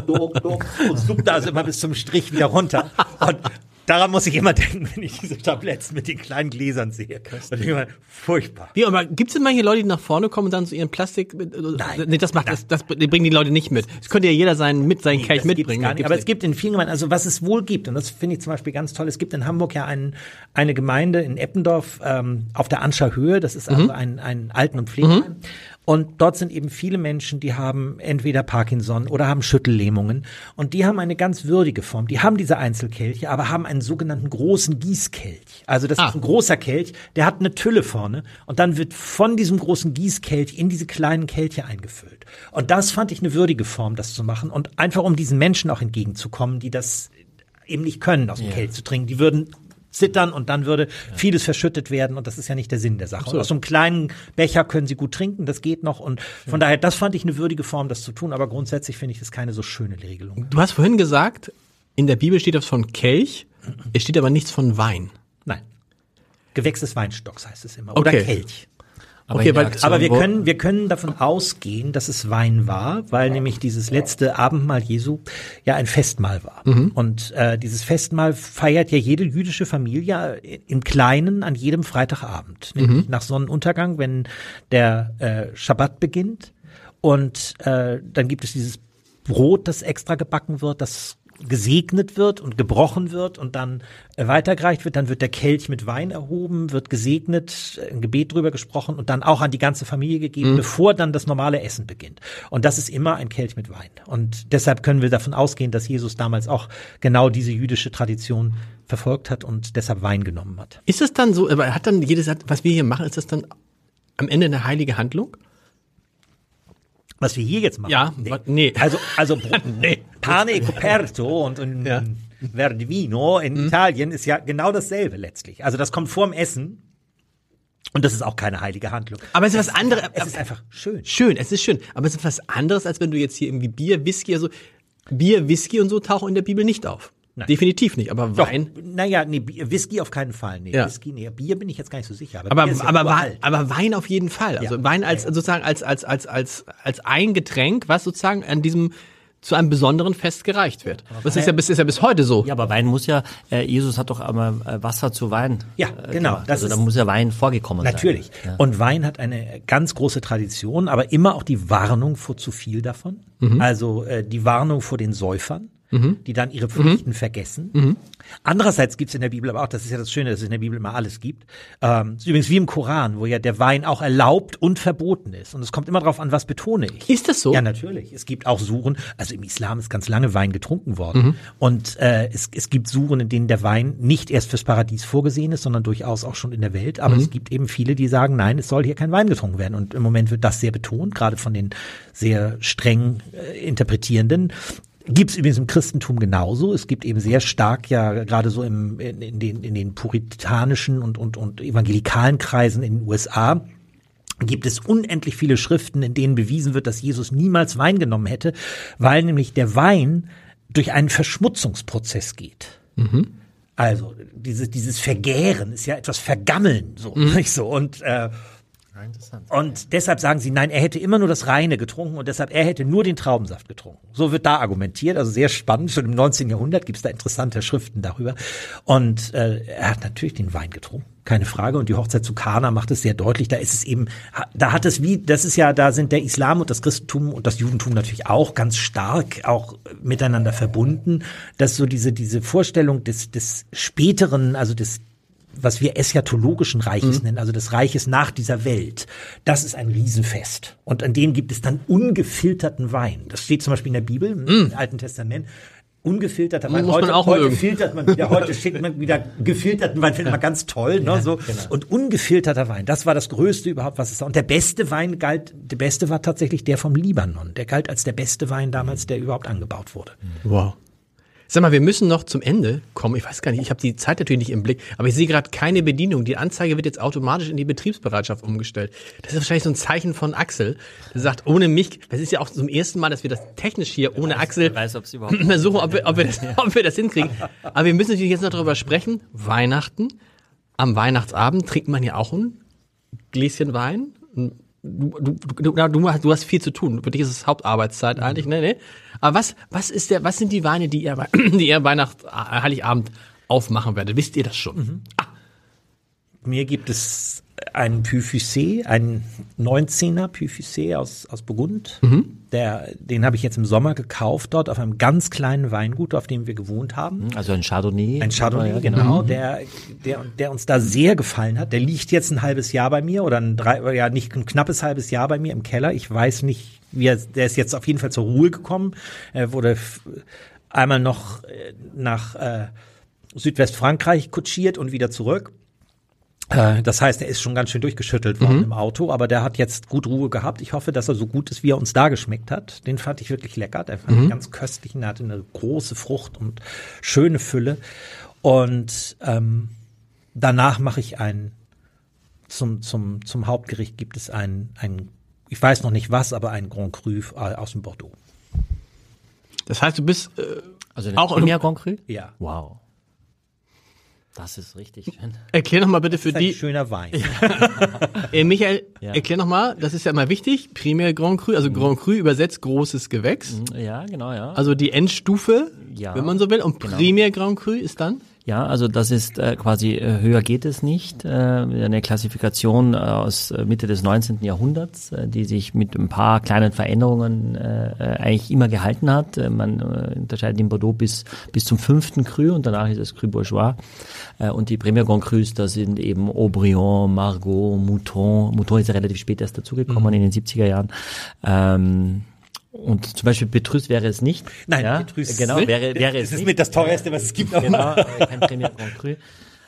du, du, und zoomte also immer bis zum Strich wieder runter. Und daran muss ich immer denken, wenn ich diese Tabletts mit den kleinen Gläsern sehe. Und ich immer, furchtbar. Wie, aber gibt's denn manche Leute, die nach vorne kommen und dann so ihren Plastik, mit, Nein. nee, das macht, das, das bringen die Leute nicht mit. Das könnte ja jeder sein, mit seinen Kelch Das gibt's mitbringen. Gar nicht. Aber es nicht. gibt in vielen Gemeinden, also was es wohl gibt, und das finde ich zum Beispiel ganz toll, es gibt in Hamburg ja einen, eine Gemeinde in Eppendorf ähm, auf der Anscher Höhe, das ist Mhm. also ein, ein Alten- und Pflegeheim. Und dort sind eben viele Menschen, die haben entweder Parkinson oder haben Schüttellähmungen. Und die haben eine ganz würdige Form. Die haben diese Einzelkelche, aber haben einen sogenannten großen Gießkelch. Also das Ah. ist ein großer Kelch, der hat eine Tülle vorne. Und dann wird von diesem großen Gießkelch in diese kleinen Kelche eingefüllt. Und das fand ich eine würdige Form, das zu machen. Und einfach um diesen Menschen auch entgegenzukommen, die das eben nicht können, aus dem Kelch zu trinken. Die würden zittern und dann würde vieles verschüttet werden und das ist ja nicht der Sinn der Sache. Und aus so einem kleinen Becher können sie gut trinken, das geht noch und von daher, das fand ich eine würdige Form, das zu tun, aber grundsätzlich finde ich das keine so schöne Regelung. Du hast vorhin gesagt, in der Bibel steht das von Kelch, es steht aber nichts von Wein. Nein. Gewächs des Weinstocks heißt es immer. Oder Okay. Kelch. Aber, Okay, weil- Aber wir können, wir können davon ausgehen, dass es Wein war, weil nämlich dieses letzte Abendmahl Jesu ja ein Festmahl war. Und äh, dieses Festmahl feiert ja jede jüdische Familie im Kleinen an jedem Freitagabend, nämlich nach Sonnenuntergang, wenn der äh, Schabbat beginnt. Und äh, dann gibt es dieses Brot, das extra gebacken wird, das gesegnet wird und gebrochen wird und dann äh, weitergereicht wird, dann wird der Kelch mit Wein erhoben, wird gesegnet, äh, ein Gebet drüber gesprochen und dann auch an die ganze Familie gegeben, bevor dann das normale Essen beginnt. Und das ist immer ein Kelch mit Wein. Und deshalb können wir davon ausgehen, dass Jesus damals auch genau diese jüdische Tradition verfolgt hat und deshalb Wein genommen hat. Ist es dann so, aber hat dann jedes, was wir hier machen, ist das dann am Ende eine heilige Handlung? Was wir hier jetzt machen. Ja, wa- nee. Also, also Pane e Coperto und, und Ja. Verdivino in Italien ist ja genau dasselbe letztlich. Also das kommt vorm Essen und das ist auch keine heilige Handlung. Aber es ist was anderes. Es ist einfach schön. Schön, es ist schön. Aber es ist was anderes, als wenn du jetzt hier irgendwie Bier, Whisky, also Bier, Whisky und so tauchen in der Bibel nicht auf. Nein. Definitiv nicht. Aber Wein. Naja, nee, Whisky auf keinen Fall. Nee, Ja. Whisky, nee, Bier bin ich jetzt gar nicht so sicher. Aber, Aber, ja aber, Wein, aber Wein auf jeden Fall. Also Ja. Wein als sozusagen als, als, als, als, als ein Getränk, was sozusagen an diesem zu einem besonderen Fest gereicht wird. Das ist ja bis, ist ja bis heute so. Ja, aber Wein muss ja, äh, Jesus hat doch einmal äh, Wasser zu Wein. Ja, äh, genau, Also da muss ja Wein vorgekommen Natürlich. sein. Ja. Und Wein hat eine ganz große Tradition, aber immer auch die Warnung vor zu viel davon. Also äh, die Warnung vor den Säufern, die dann ihre Pflichten vergessen. Andererseits gibt es in der Bibel aber auch, das ist ja das Schöne, dass es in der Bibel immer alles gibt. Ähm, ist übrigens wie im Koran, wo ja der Wein auch erlaubt und verboten ist. Und es kommt immer darauf an, was betone ich. Ist das so? Ja, natürlich. Es gibt auch Suren, also im Islam ist ganz lange Wein getrunken worden. Und äh, es, es gibt Suren, in denen der Wein nicht erst fürs Paradies vorgesehen ist, sondern durchaus auch schon in der Welt. Aber es gibt eben viele, die sagen, nein, es soll hier kein Wein getrunken werden. Und im Moment wird das sehr betont, gerade von den sehr streng äh, Interpretierenden. Gibt es übrigens im Christentum genauso. Es gibt eben sehr stark ja gerade so im, in, in, den, in den puritanischen und, und, und evangelikalen Kreisen in den USA gibt es unendlich viele Schriften, in denen bewiesen wird, dass Jesus niemals Wein genommen hätte, weil nämlich der Wein durch einen Verschmutzungsprozess geht. Also dieses, dieses Vergären ist ja etwas Vergammeln, so, nicht so. Und äh, und deshalb sagen sie, nein, er hätte immer nur das Reine getrunken und deshalb er hätte nur den Traubensaft getrunken. So wird da argumentiert, also sehr spannend. Schon im 19. Jahrhundert gibt es da interessante Schriften darüber. Und äh, er hat natürlich den Wein getrunken, keine Frage. Und die Hochzeit zu Kana macht es sehr deutlich. Da ist es eben, da hat es wie, das ist ja, da sind der Islam und das Christentum und das Judentum natürlich auch ganz stark auch miteinander verbunden, dass so diese diese Vorstellung des des späteren, also des was wir eschatologischen Reiches nennen, also des Reiches nach dieser Welt, das ist ein Riesenfest. Und an dem gibt es dann ungefilterten Wein. Das steht zum Beispiel in der Bibel, im Alten Testament. Ungefilterter Wein. Muss man heute auch heute mögen. filtert man wieder, heute schickt man wieder gefilterten Wein, findet man ganz toll. Ne, so. Und ungefilterter Wein, das war das Größte überhaupt, was es war. Und der beste Wein galt, der beste war tatsächlich der vom Libanon. Der galt als der beste Wein damals, der überhaupt angebaut wurde. Wow. Sag mal, wir müssen noch zum Ende kommen. Ich weiß gar nicht, ich habe die Zeit natürlich nicht im Blick, aber ich sehe gerade keine Bedienung. Die Anzeige wird jetzt automatisch in die Betriebsbereitschaft umgestellt. Das ist wahrscheinlich so ein Zeichen von Axel, der sagt, ohne mich, das ist ja auch zum ersten Mal, dass wir das technisch hier ohne Axel weiß, es überhaupt versuchen, ob wir, ob, wir das, ob wir das hinkriegen. Aber wir müssen natürlich jetzt noch darüber sprechen. Weihnachten. Am Weihnachtsabend trinkt man ja auch ein Gläschen Wein. Du, du, du, du, du, hast, viel zu tun. Für dich ist es Hauptarbeitszeit eigentlich, ne, ne? Aber was, was ist der, was sind die Weine, die ihr, die ihr Weihnacht, äh, Heiligabend aufmachen werdet? Wisst ihr das schon? Mir gibt es einen Puy-Fussé, einen 19er Puy-Fussé aus, aus Burgund. Der, den habe ich jetzt im Sommer gekauft, dort auf einem ganz kleinen Weingut, auf dem wir gewohnt haben. Also ein Chardonnay. Ein Chardonnay, Ja, genau, der, der, der uns da sehr gefallen hat. Der liegt jetzt ein halbes Jahr bei mir oder ein drei, oder ja nicht ein knappes halbes Jahr bei mir im Keller. Ich weiß nicht, wie er, der ist jetzt auf jeden Fall zur Ruhe gekommen. Er wurde einmal noch äh, nach äh, Südwestfrankreich kutschiert und wieder zurück. Äh, Das heißt, er ist schon ganz schön durchgeschüttelt worden im Auto, aber der hat jetzt gut Ruhe gehabt. Ich hoffe, dass er so gut ist, wie er uns da geschmeckt hat. Den fand ich wirklich lecker. Der fand ich ganz köstlich und er hatte eine große Frucht und schöne Fülle. Und ähm, danach mache ich ein zum zum zum Hauptgericht gibt es ein ein ich weiß noch nicht was, aber ein Grand Cru äh, aus dem Bordeaux. Das heißt, du bist äh, Also Auch auch Premier Grand Cru? Ja. Wow. Das ist richtig schön. erklär noch mal bitte für Das ist ein die schöner Wein. äh, Michael, Ja. erklär noch mal, das ist ja immer wichtig, Premier Grand Cru, also Grand Cru übersetzt großes Gewächs. Ja, genau, ja. Also die Endstufe, Ja. wenn man so will, und Genau. Premier Grand Cru ist dann Ja, also das ist äh, quasi äh, höher geht es nicht. Äh, eine Klassifikation äh, aus äh, Mitte des 19. Jahrhunderts, äh, die sich mit ein paar kleinen Veränderungen äh, eigentlich immer gehalten hat. Man äh, unterscheidet den Bordeaux bis bis zum fünften Cru und danach ist es Cru Bourgeois. Äh, und die Premier Grand Crus, das sind eben Aubryon, Margot, Mouton. Mouton ist ja relativ spät erst dazugekommen in den 70er Jahren. Ähm, und zum Beispiel Petrus wäre es nicht. Nein, ja, Petrus genau, nicht. wäre, wäre es Das ist nicht. mit das teuerste, was es gibt. Genau, kein Premier Grand Cru.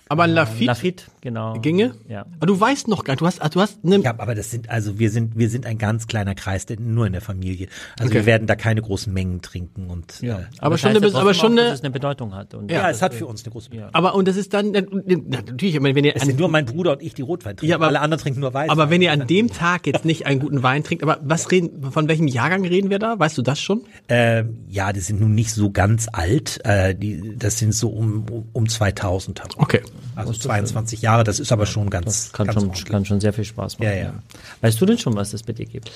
Aber ein Lafitte Lafitte, genau. ginge. Ja. Aber du weißt noch gar nicht, du hast, du hast ne, Ja, aber das sind, also wir sind, wir sind ein ganz kleiner Kreis, nur in der Familie. Also Okay. wir werden da keine großen Mengen trinken und Ja. äh, Aber schon heißt eine- ja aber schon auch, eine- dass es eine Bedeutung hat. Und ja, es hat für uns eine große Bedeutung. aber und das ist dann na, natürlich, ich meine, wenn ihr Es sind nur mein Bruder und ich, die Rotwein trinken. Ja, aber- Alle anderen trinken nur Weißwein. aber wenn ihr an dem Tag jetzt nicht einen guten Wein trinkt, aber was reden, von welchem Jahrgang reden wir da? Weißt du das schon? Ähm, ja, die sind nun nicht so ganz alt. Äh, die, das sind so um, um, um 2000 herum. Okay. Also 22 Jahre, das ist aber schon ganz, kann ganz schon, ordentlich. kann schon sehr viel Spaß machen. Ja, ja. Weißt du denn schon, was es bei dir gibt?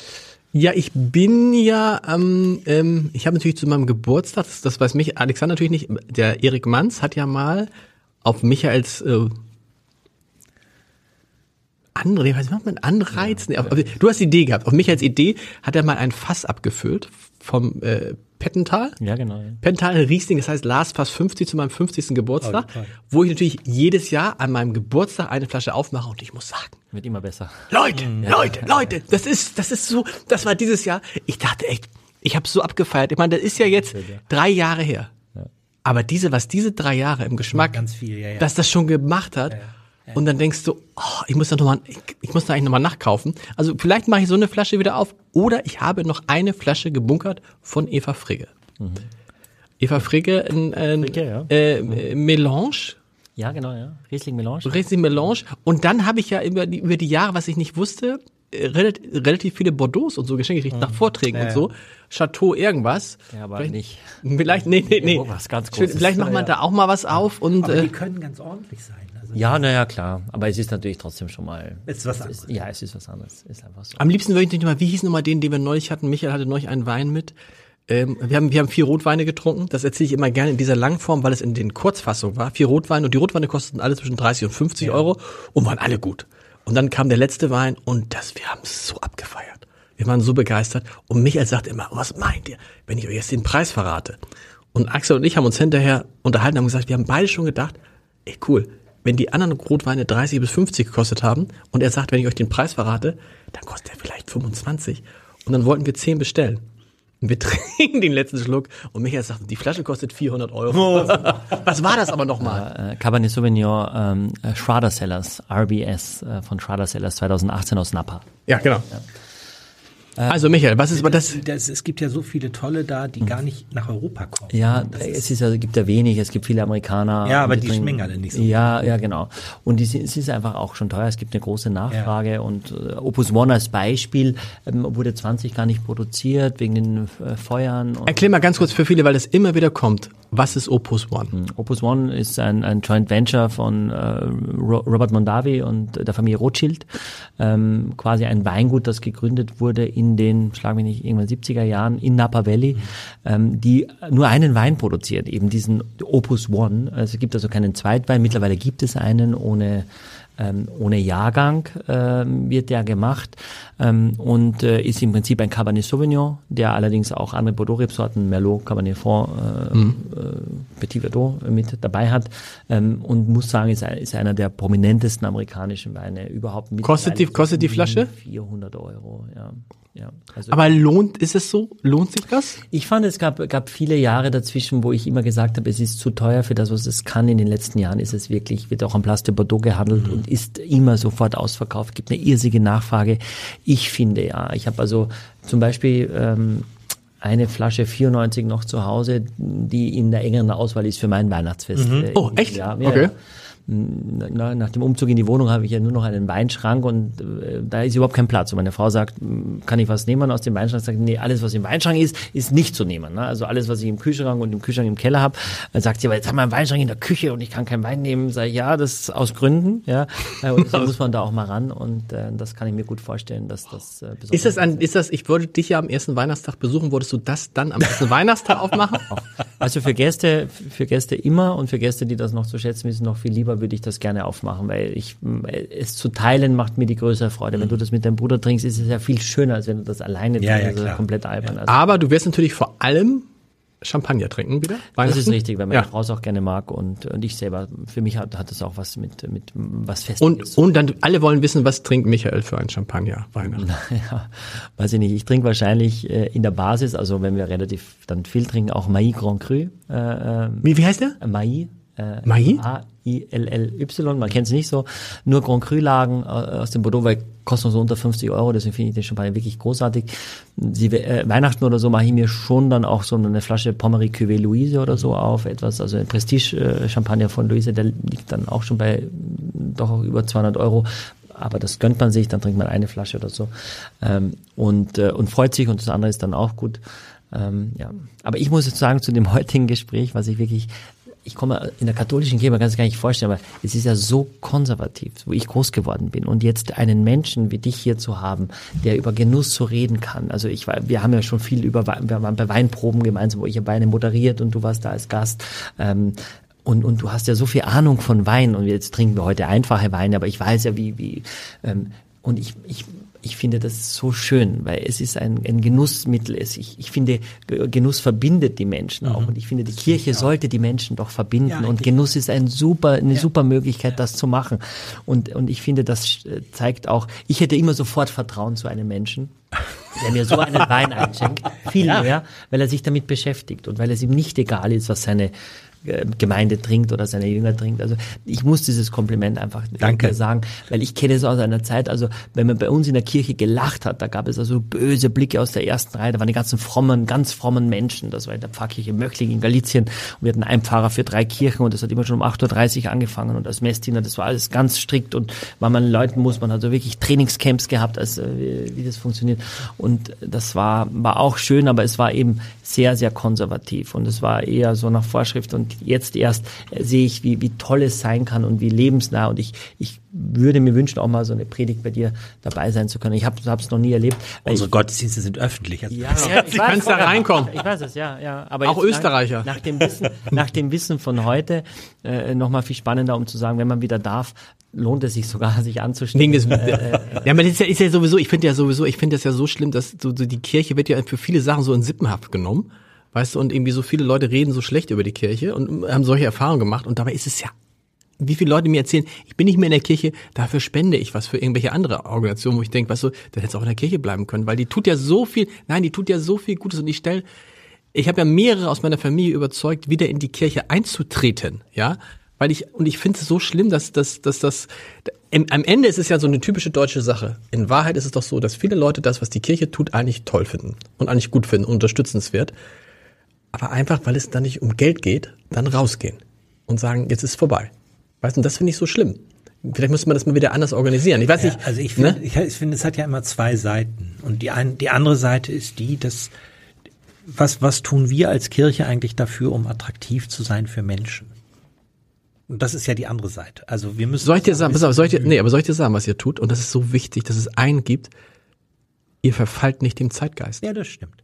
Ja, ich bin ja, ähm, ähm, ich habe natürlich zu meinem Geburtstag, das, das weiß mich Alexander natürlich nicht, der Erik Manz hat ja mal auf Michaels äh, andere, wie macht man Anreiz? Nee, auf, auf, du hast die Idee gehabt. Auf Michaels Idee hat er mal ein Fass abgefüllt vom äh, Pettental. Ja, genau. ja. Pental Riesling, das heißt Last Pass 50 zu meinem 50. Geburtstag, Oh, wo ich natürlich jedes Jahr an meinem Geburtstag eine Flasche aufmache und ich muss sagen, Wird immer besser. Leute, Leute, Leute, das ist, das ist so, das war dieses Jahr. Ich dachte echt, ich habe so abgefeiert. Ich meine, das ist ja jetzt drei Jahre her. Aber diese, was diese drei Jahre im Geschmack, Ganz viel, ja, ja. dass das schon gemacht hat. Und dann denkst du, oh, ich muss da noch mal, ich, ich muss da eigentlich nochmal nachkaufen. Also vielleicht mache ich so eine Flasche wieder auf. Oder ich habe noch eine Flasche gebunkert von Eva Frigge. Eva Frigge, ein, ein Frigge, ja. äh, Melange, Ja, genau, ja. Riesling Melange. Riesling Melange. Und dann habe ich ja über die, über die Jahre, was ich nicht wusste, relativ, relativ viele Bordeaux und so geschenkt gekriegt, nach Vorträgen und so. Chateau irgendwas. Ja, aber vielleicht, nicht. Vielleicht, nee, nee, nee. Was ganz Großes. Vielleicht macht man da auch mal was auf und Aber die äh, können ganz ordentlich sein. Also Ja, naja, klar. Aber es ist natürlich trotzdem schon mal. ist was es anderes. ist, ja, es ist was anderes. Ist einfach so. am liebsten würde ich nicht mal, wie hieß nochmal den, den wir neulich hatten? Michael hatte neulich einen Wein mit. Ähm, wir, haben, wir haben vier Rotweine getrunken. Das erzähle ich immer gerne in dieser Langform, weil es in den Kurzfassungen war. Vier Rotweine und die Rotweine kosteten alle zwischen 30 und 50 Euro und waren alle gut. Und dann kam der letzte Wein und das, wir haben es so abgefeiert. Wir waren so begeistert. Und Michael sagt immer, was meint ihr, wenn ich euch jetzt den Preis verrate? Und Axel und ich haben uns hinterher unterhalten und haben gesagt, wir haben beide schon gedacht, ey cool, wenn die anderen Rotweine 30 bis 50 gekostet haben und er sagt, wenn ich euch den Preis verrate, dann kostet er vielleicht 25. Und dann wollten wir 10 bestellen. Wir trinken den letzten Schluck und Michael sagt, die Flasche kostet 400 Euro. Was war das aber nochmal? Äh, Cabernet Sauvignon ähm, äh, Schrader Cellars, RBS äh, von Schrader Cellars 2018 aus Napa. Ja, genau. Also Michael, was ist aber das? das, es gibt ja so viele tolle da, die gar nicht nach Europa kommen. Ja, Das es ist ja, gibt ja wenig, es gibt viele Amerikaner. Ja, aber die trinken- schmecken alle nicht so. Ja, ja, genau. Und die, es ist einfach auch schon teuer, es gibt eine große Nachfrage und äh, Opus One als Beispiel ähm, wurde 20 gar nicht produziert wegen den äh, Feuern. Und, Erklär mal ganz kurz für viele, weil das immer wieder kommt. Was ist Opus One? Opus One ist ein, ein Joint Venture von äh, Ro- Robert Mondavi und der Familie Rothschild. Ähm, quasi ein Weingut, das gegründet wurde in den, schlag mich nicht, irgendwann 70er Jahren in Napa Valley, ähm, die nur einen Wein produziert, eben diesen Opus One. Also es gibt also keinen Zweitwein. Mittlerweile gibt es einen ohne ähm, ohne Jahrgang ähm, wird der gemacht ähm, und äh, ist im Prinzip ein Cabernet Sauvignon, der allerdings auch andere Bordeaux-Rebsorten, Merlot, Cabernet Franc, äh, äh, Petit Verdot mit dabei hat ähm, und muss sagen, ist, ist einer der prominentesten amerikanischen Weine überhaupt. Kostet die- kostet die Flasche? 400 Euro, ja. ja. Also Aber lohnt, ist es so? Lohnt sich das? ich fand, es gab, gab viele Jahre dazwischen, wo ich immer gesagt habe, es ist zu teuer für das, was es kann. In den letzten Jahren ist es wirklich, wird auch am Place de Bordeaux gehandelt und ist immer sofort ausverkauft, gibt eine irrsinnige Nachfrage. Ich finde ja, ich habe also zum Beispiel ähm, eine Flasche 94 noch zu Hause, die in der engeren Auswahl ist für mein Weihnachtsfest. äh, Oh, echt? Jahr. Ja, Okay. ja. Na, nach dem Umzug in die Wohnung habe ich ja nur noch einen Weinschrank und äh, da ist überhaupt kein Platz. Und meine Frau sagt, kann ich was nehmen aus dem Weinschrank? Sagt, nee, alles, was im Weinschrank ist, ist nicht zu nehmen. Ne? Also alles, was ich im Kühlschrank und im Kühlschrank im Keller habe, sagt sie, aber jetzt haben wir einen Weinschrank in der Küche und ich kann keinen Wein nehmen. Sag ich, ja, das ist aus Gründen, ja. Äh, und so muss man da auch mal ran und äh, das kann ich mir gut vorstellen, dass das äh, besonders ist. Das ein, ist das, ich wollte dich ja am ersten Weihnachtstag besuchen, wolltest du das dann am ersten Weihnachtstag aufmachen? Also für Gäste, für Gäste immer und für Gäste, die das noch zu schätzen wissen, noch viel lieber würde ich das gerne aufmachen, weil ich es zu teilen macht mir die größere Freude. Wenn du das mit deinem Bruder trinkst, ist es ja viel schöner, als wenn du das alleine ja, trinkst. Ja, also komplett albern. Also Aber du wirst natürlich vor allem Champagner trinken wieder? Das ist richtig, weil meine ja. Frau es auch gerne mag und, und ich selber, für mich hat, hat das auch was mit, mit was Festiges. Und, und dann, alle wollen wissen, was trinkt Michael für ein Champagner Weihnachten? Ja, weiß ich nicht. Ich trinke wahrscheinlich äh, in der Basis, also wenn wir relativ dann viel trinken, auch Maï Grand Cru. Äh, äh, wie, wie heißt der? Maï. Äh, Maï? I-L-L-Y, man kennt es nicht so, nur Grand Cru-Lagen äh, aus dem Bordeaux, weil kosten so unter 50 Euro, deswegen finde ich den Champagner wirklich großartig. Sie, äh, Weihnachten oder so mache ich mir schon dann auch so eine Flasche Pommery Cuvée Louise oder so auf, etwas, also ein Prestige-Champagner von Louise, der liegt dann auch schon bei doch auch über 200 Euro, aber das gönnt man sich, dann trinkt man eine Flasche oder so. Ähm, und, äh, und freut sich. Und das andere ist dann auch gut. Ähm, ja. Aber ich muss jetzt sagen, zu dem heutigen Gespräch, was ich wirklich ich komme in der katholischen Kirche, man kann sich gar nicht vorstellen, aber es ist ja so konservativ, wo ich groß geworden bin. Und jetzt einen Menschen wie dich hier zu haben, der über Genuss so reden kann. Also ich war, wir haben ja schon viel über, wir waren bei Weinproben gemeinsam, wo ich ja Weine moderiert und du warst da als Gast. Ähm, und, und du hast ja so viel Ahnung von Wein und jetzt trinken wir heute einfache Weine, aber ich weiß ja, wie, wie ähm, und ich, ich ich finde das so schön, weil es ist ein, ein Genussmittel. Es, ich, ich finde, Genuss verbindet die Menschen auch. Mhm. Und ich finde, die Kirche sollte die Menschen doch verbinden. Ja, und Genuss ist ein super, eine ja. super Möglichkeit, das zu machen. Und, und ich finde, das äh, zeigt auch, ich hätte immer sofort Vertrauen zu einem Menschen, der mir so einen Wein einschenkt. Viel ja. mehr, weil er sich damit beschäftigt und weil es ihm nicht egal ist, was seine Gemeinde trinkt oder seine Jünger trinkt. Also ich muss dieses Kompliment einfach Danke. sagen, weil ich kenne es aus einer Zeit, also wenn man bei uns in der Kirche gelacht hat, da gab es also böse Blicke aus der ersten Reihe, da waren die ganzen frommen, ganz frommen Menschen, das war in der Pfarrkirche Möchling in Galizien. Und wir hatten einen Pfarrer für drei Kirchen und das hat immer schon um 8.30 Uhr angefangen. Und als Messdiener, das war alles ganz strikt und weil man Leuten muss, man hat so wirklich Trainingscamps gehabt, als, äh, wie, wie das funktioniert. Und das war, war auch schön, aber es war eben sehr, sehr konservativ. Und es war eher so nach Vorschrift und jetzt erst äh, sehe ich, wie, wie toll es sein kann und wie lebensnah und ich, ich würde mir wünschen, auch mal so eine Predigt bei dir dabei sein zu können. Ich habe es noch nie erlebt. Unsere ich, Gottesdienste sind öffentlich. Also ja, ja, Sie können da reinkommen. Ich weiß es, ja, ja. Aber auch Österreicher. Nach, nach, dem Wissen, nach dem Wissen von heute äh, noch mal viel spannender, um zu sagen, wenn man wieder darf, lohnt es sich sogar, sich anzustellen. Des, äh, äh, ja, aber das ist ja, ist ja sowieso, ich finde ja sowieso, ich finde das ja so schlimm, dass so, so die Kirche wird ja für viele Sachen so in Sippenhaft genommen. Weißt du, und irgendwie so viele Leute reden so schlecht über die Kirche und haben solche Erfahrungen gemacht und dabei ist es ja wie viele Leute mir erzählen, ich bin nicht mehr in der Kirche, dafür spende ich was für irgendwelche andere Organisationen, wo ich denke, weißt du, dann hättest du auch in der Kirche bleiben können, weil die tut ja so viel, nein, die tut ja so viel Gutes und ich stelle, ich habe ja mehrere aus meiner Familie überzeugt, wieder in die Kirche einzutreten, ja, weil ich und ich finde es so schlimm, dass dass dass das am Ende ist es ja so eine typische deutsche Sache. In Wahrheit ist es doch so, dass viele Leute das, was die Kirche tut, eigentlich toll finden und eigentlich gut finden, unterstützenswert aber einfach, weil es dann nicht um Geld geht, dann rausgehen und sagen, jetzt ist vorbei. Weißt du, das finde ich so schlimm. Vielleicht müsste man das mal wieder anders organisieren. Ich weiß ja, nicht. Also ich finde, ne? ich, ich finde, es hat ja immer zwei Seiten. Und die, ein, die andere Seite ist die, dass was, was tun wir als Kirche eigentlich dafür, um attraktiv zu sein für Menschen? Und das ist ja die andere Seite. Also wir müssen. Soll ich dir sagen, pass auf, soll ich dir, nee, aber soll ich dir sagen, was ihr tut? Und das ist so wichtig, dass es einen gibt. Ihr verfallt nicht dem Zeitgeist. Ja, das stimmt.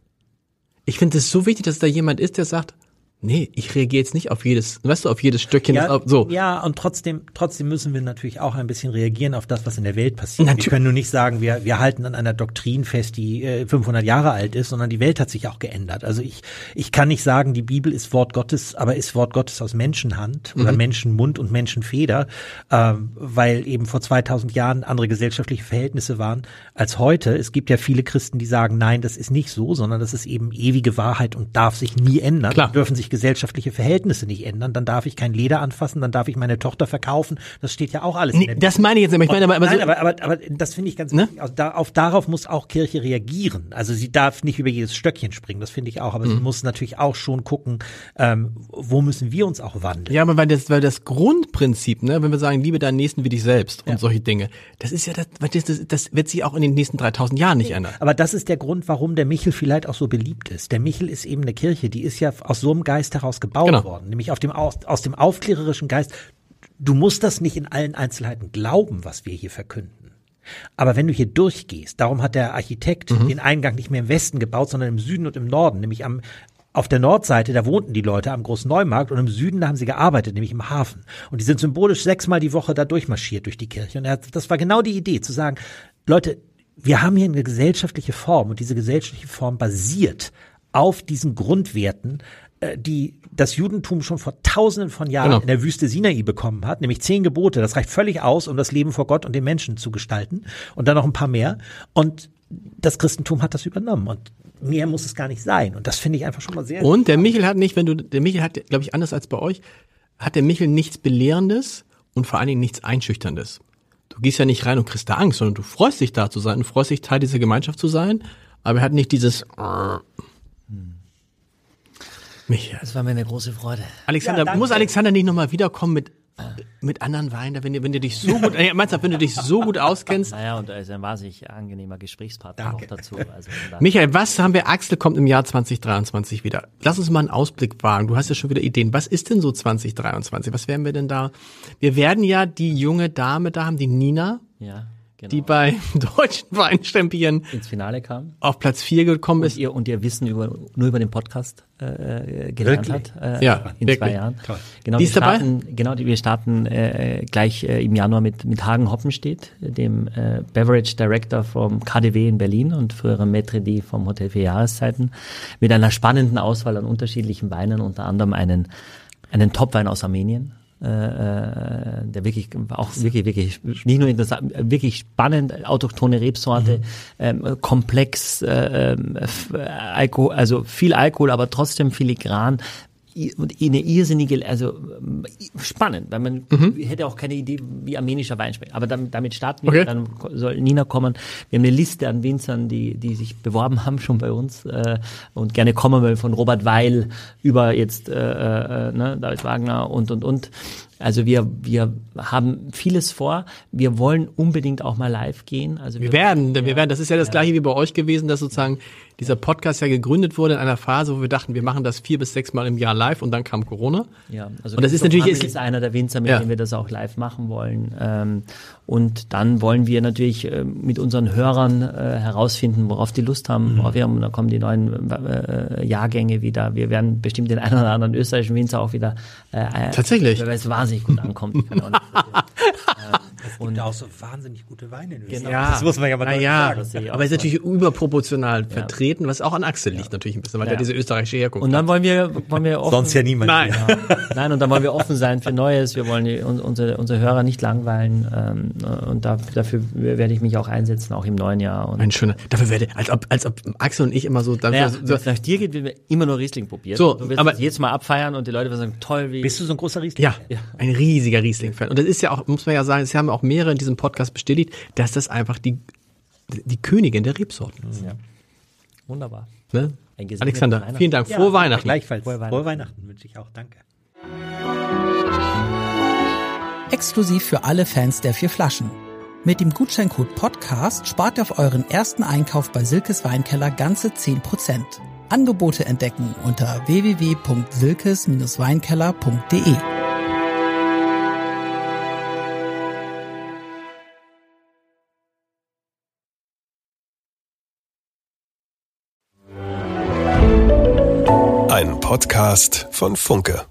Ich finde es so wichtig, dass da jemand ist, der sagt, Nee, ich reagiere jetzt nicht auf jedes, weißt du, auf jedes Stückchen. Ja, auf, so. ja und trotzdem, trotzdem müssen wir natürlich auch ein bisschen reagieren auf das, was in der Welt passiert. Natürlich. Wir können nur nicht sagen, wir, wir halten an einer Doktrin fest, die äh, 500 Jahre alt ist, sondern die Welt hat sich auch geändert. Also ich, ich kann nicht sagen, die Bibel ist Wort Gottes, aber ist Wort Gottes aus Menschenhand oder mhm. Menschenmund und Menschenfeder, äh, weil eben vor 2000 Jahren andere gesellschaftliche Verhältnisse waren als heute. Es gibt ja viele Christen, die sagen, nein, das ist nicht so, sondern das ist eben ewige Wahrheit und darf sich nie ändern. Klar. dürfen sich sich gesellschaftliche Verhältnisse nicht ändern, dann darf ich kein Leder anfassen, dann darf ich meine Tochter verkaufen. Das steht ja auch alles. Nee, das meine ich jetzt nicht. Ich meine, aber, aber, Nein, so, aber, aber, aber das finde ich ganz Ne? wichtig. Also da, auf, darauf muss auch Kirche reagieren. Also sie darf nicht über jedes Stöckchen springen, das finde ich auch. Aber Mhm. sie muss natürlich auch schon gucken, ähm, wo müssen wir uns auch wandeln. Ja, aber weil das, weil das Grundprinzip, ne, wenn wir sagen, liebe deinen Nächsten wie dich selbst und solche Dinge, das ist ja das, das, das wird sich auch in den nächsten 3000 Jahren nicht ändern. Aber das ist der Grund, warum der Michel vielleicht auch so beliebt ist. Der Michel ist eben eine Kirche, die ist ja aus so einem Geist heraus gebaut Genau. worden, nämlich auf dem, aus, aus dem aufklärerischen Geist. Du musst das nicht in allen Einzelheiten glauben, was wir hier verkünden. Aber wenn du hier durchgehst, darum hat der Architekt Mhm. den Eingang nicht mehr im Westen gebaut, sondern im Süden und im Norden, nämlich am auf der Nordseite, da wohnten die Leute am Großen Neumarkt und im Süden, da haben sie gearbeitet, nämlich im Hafen. Und die sind symbolisch sechsmal die Woche da durchmarschiert durch die Kirche. Und hat- das war genau die Idee, zu sagen, Leute, wir haben hier eine gesellschaftliche Form und diese gesellschaftliche Form basiert auf diesen Grundwerten, die das Judentum schon vor tausenden von Jahren Genau. in der Wüste Sinai bekommen hat, nämlich zehn Gebote. Das reicht völlig aus, um das Leben vor Gott und den Menschen zu gestalten. Und dann noch ein paar mehr. Und das Christentum hat das übernommen. Und mehr muss es gar nicht sein. Und das finde ich einfach schon mal sehr. Und der Michel hat nicht, wenn du, der Michel hat, glaube ich, anders als bei euch, hat der Michel nichts Belehrendes und vor allen Dingen nichts Einschüchterndes. Du gehst ja nicht rein und kriegst da Angst, sondern du freust dich da zu sein, du freust dich Teil dieser Gemeinschaft zu sein, aber er hat nicht dieses Michael. Das war mir eine große Freude. Alexander, Ja, danke. muss Alexander nicht nochmal wiederkommen mit, mit anderen Weinen, wenn, du- wenn du dich so gut, äh, meinst du, wenn du dich so gut auskennst? Naja, und er ist ein wahnsinnig angenehmer Gesprächspartner noch dazu. Also Michael, was haben wir? Axel kommt im Jahr 2023 wieder. Lass uns mal einen Ausblick wagen. Du hast ja schon wieder Ideen. Was ist denn so 2023? Was werden wir denn da? Wir werden ja die junge Dame da haben, die Nina, ja, genau. die bei deutschen Weinstempien ins Finale kam. auf Platz 4 gekommen Und ist. ihr, und ihr Wissen über, nur über den Podcast äh, gelernt Wirklich? hat. Äh, Ja, in wirklich. zwei Jahren. Toll. Genau, Die wir ist dabei? starten, genau, die- wir starten äh, gleich äh, im Januar mit, mit Hagen Hoppenstedt, dem äh, Beverage Director vom KDW in Berlin und früherem Maître d' vom Hotel für Jahreszeiten, mit einer spannenden Auswahl an unterschiedlichen Weinen, unter anderem einen, einen Topwein aus Armenien. Äh, äh, der wirklich auch wirklich wirklich nicht nur interessant, wirklich spannend autochtone Rebsorte ähm, komplex äh, ähm, äh, Alkohol also viel Alkohol aber trotzdem filigran eine irrsinnige, also ähm, spannend, weil man hätte auch keine Idee, wie armenischer Wein schmeckt. Aber damit, damit starten wir, Okay. dann soll Nina kommen. Wir haben eine Liste an Winzern, die, die sich beworben haben schon bei uns äh, und gerne kommen wollen, von Robert Weil über jetzt äh, äh, ne, David Wagner und und und. Also wir wir haben vieles vor. Wir wollen unbedingt auch mal live gehen. Also Wir werden, wir werden, das ist ja das gleiche wie bei euch gewesen, dass sozusagen dieser Podcast ja gegründet wurde in einer Phase, wo wir dachten, wir machen das vier bis sechs Mal im Jahr live und dann kam Corona. Ja, also Und das ist natürlich- ist- ist einer der Winzer, mit Ja. dem wir das auch live machen wollen. Ähm, und dann wollen wir natürlich äh, mit unseren Hörern äh, herausfinden, worauf die Lust haben. Worauf wir haben. Da kommen die neuen äh, Jahrgänge wieder. Wir werden bestimmt den einen oder anderen österreichischen Winzer auch wieder Tatsächlich? Weil es wahnsinnig gut ankommt. Es gibt ja auch so wahnsinnig gute Weine in Österreich. Ja, Das muss man ja mal na deutlich ja, sagen. Das aber ist natürlich überproportional vertreten, was auch an Axel liegt natürlich ein bisschen, weil Ja. der diese österreichische Herkunft Und dann wollen wir, wollen wir offen, Sonst ja niemand. Nein. Nein, und dann wollen wir offen sein für Neues. Wir wollen die, un- unsere, unsere Hörer nicht langweilen. Ähm, und da, dafür werde ich mich auch einsetzen, auch im neuen Jahr. Und Ein schöner, dafür werde, als ob, als ob Axel und ich immer so, dafür, naja, so wenn es nach dir geht, mir immer nur Riesling probiert. So, du wirst aber- jedes Mal abfeiern und die Leute werden sagen, toll, wie. Bist du so ein großer Riesling? ja, ein riesiger Riesling-Fan. Und das ist ja auch, muss man ja sagen, es haben auch mehrere in diesem Podcast bestätigt, dass das einfach die, die Königin der Rebsorten ist. ja. Wunderbar. Ne? Alexander, vielen Dank. Ja, Frohe Weihnachten. Gleichfalls. Frohe Frohe Weihnachten. Weihnachten. wünsche ich auch. Danke. Exklusiv für alle Fans der vier Flaschen. Mit dem Gutscheincode Podcast spart ihr auf euren ersten Einkauf bei Silkes Weinkeller ganze 10%. Angebote entdecken unter www.silkes-weinkeller.de. Podcast von Funke.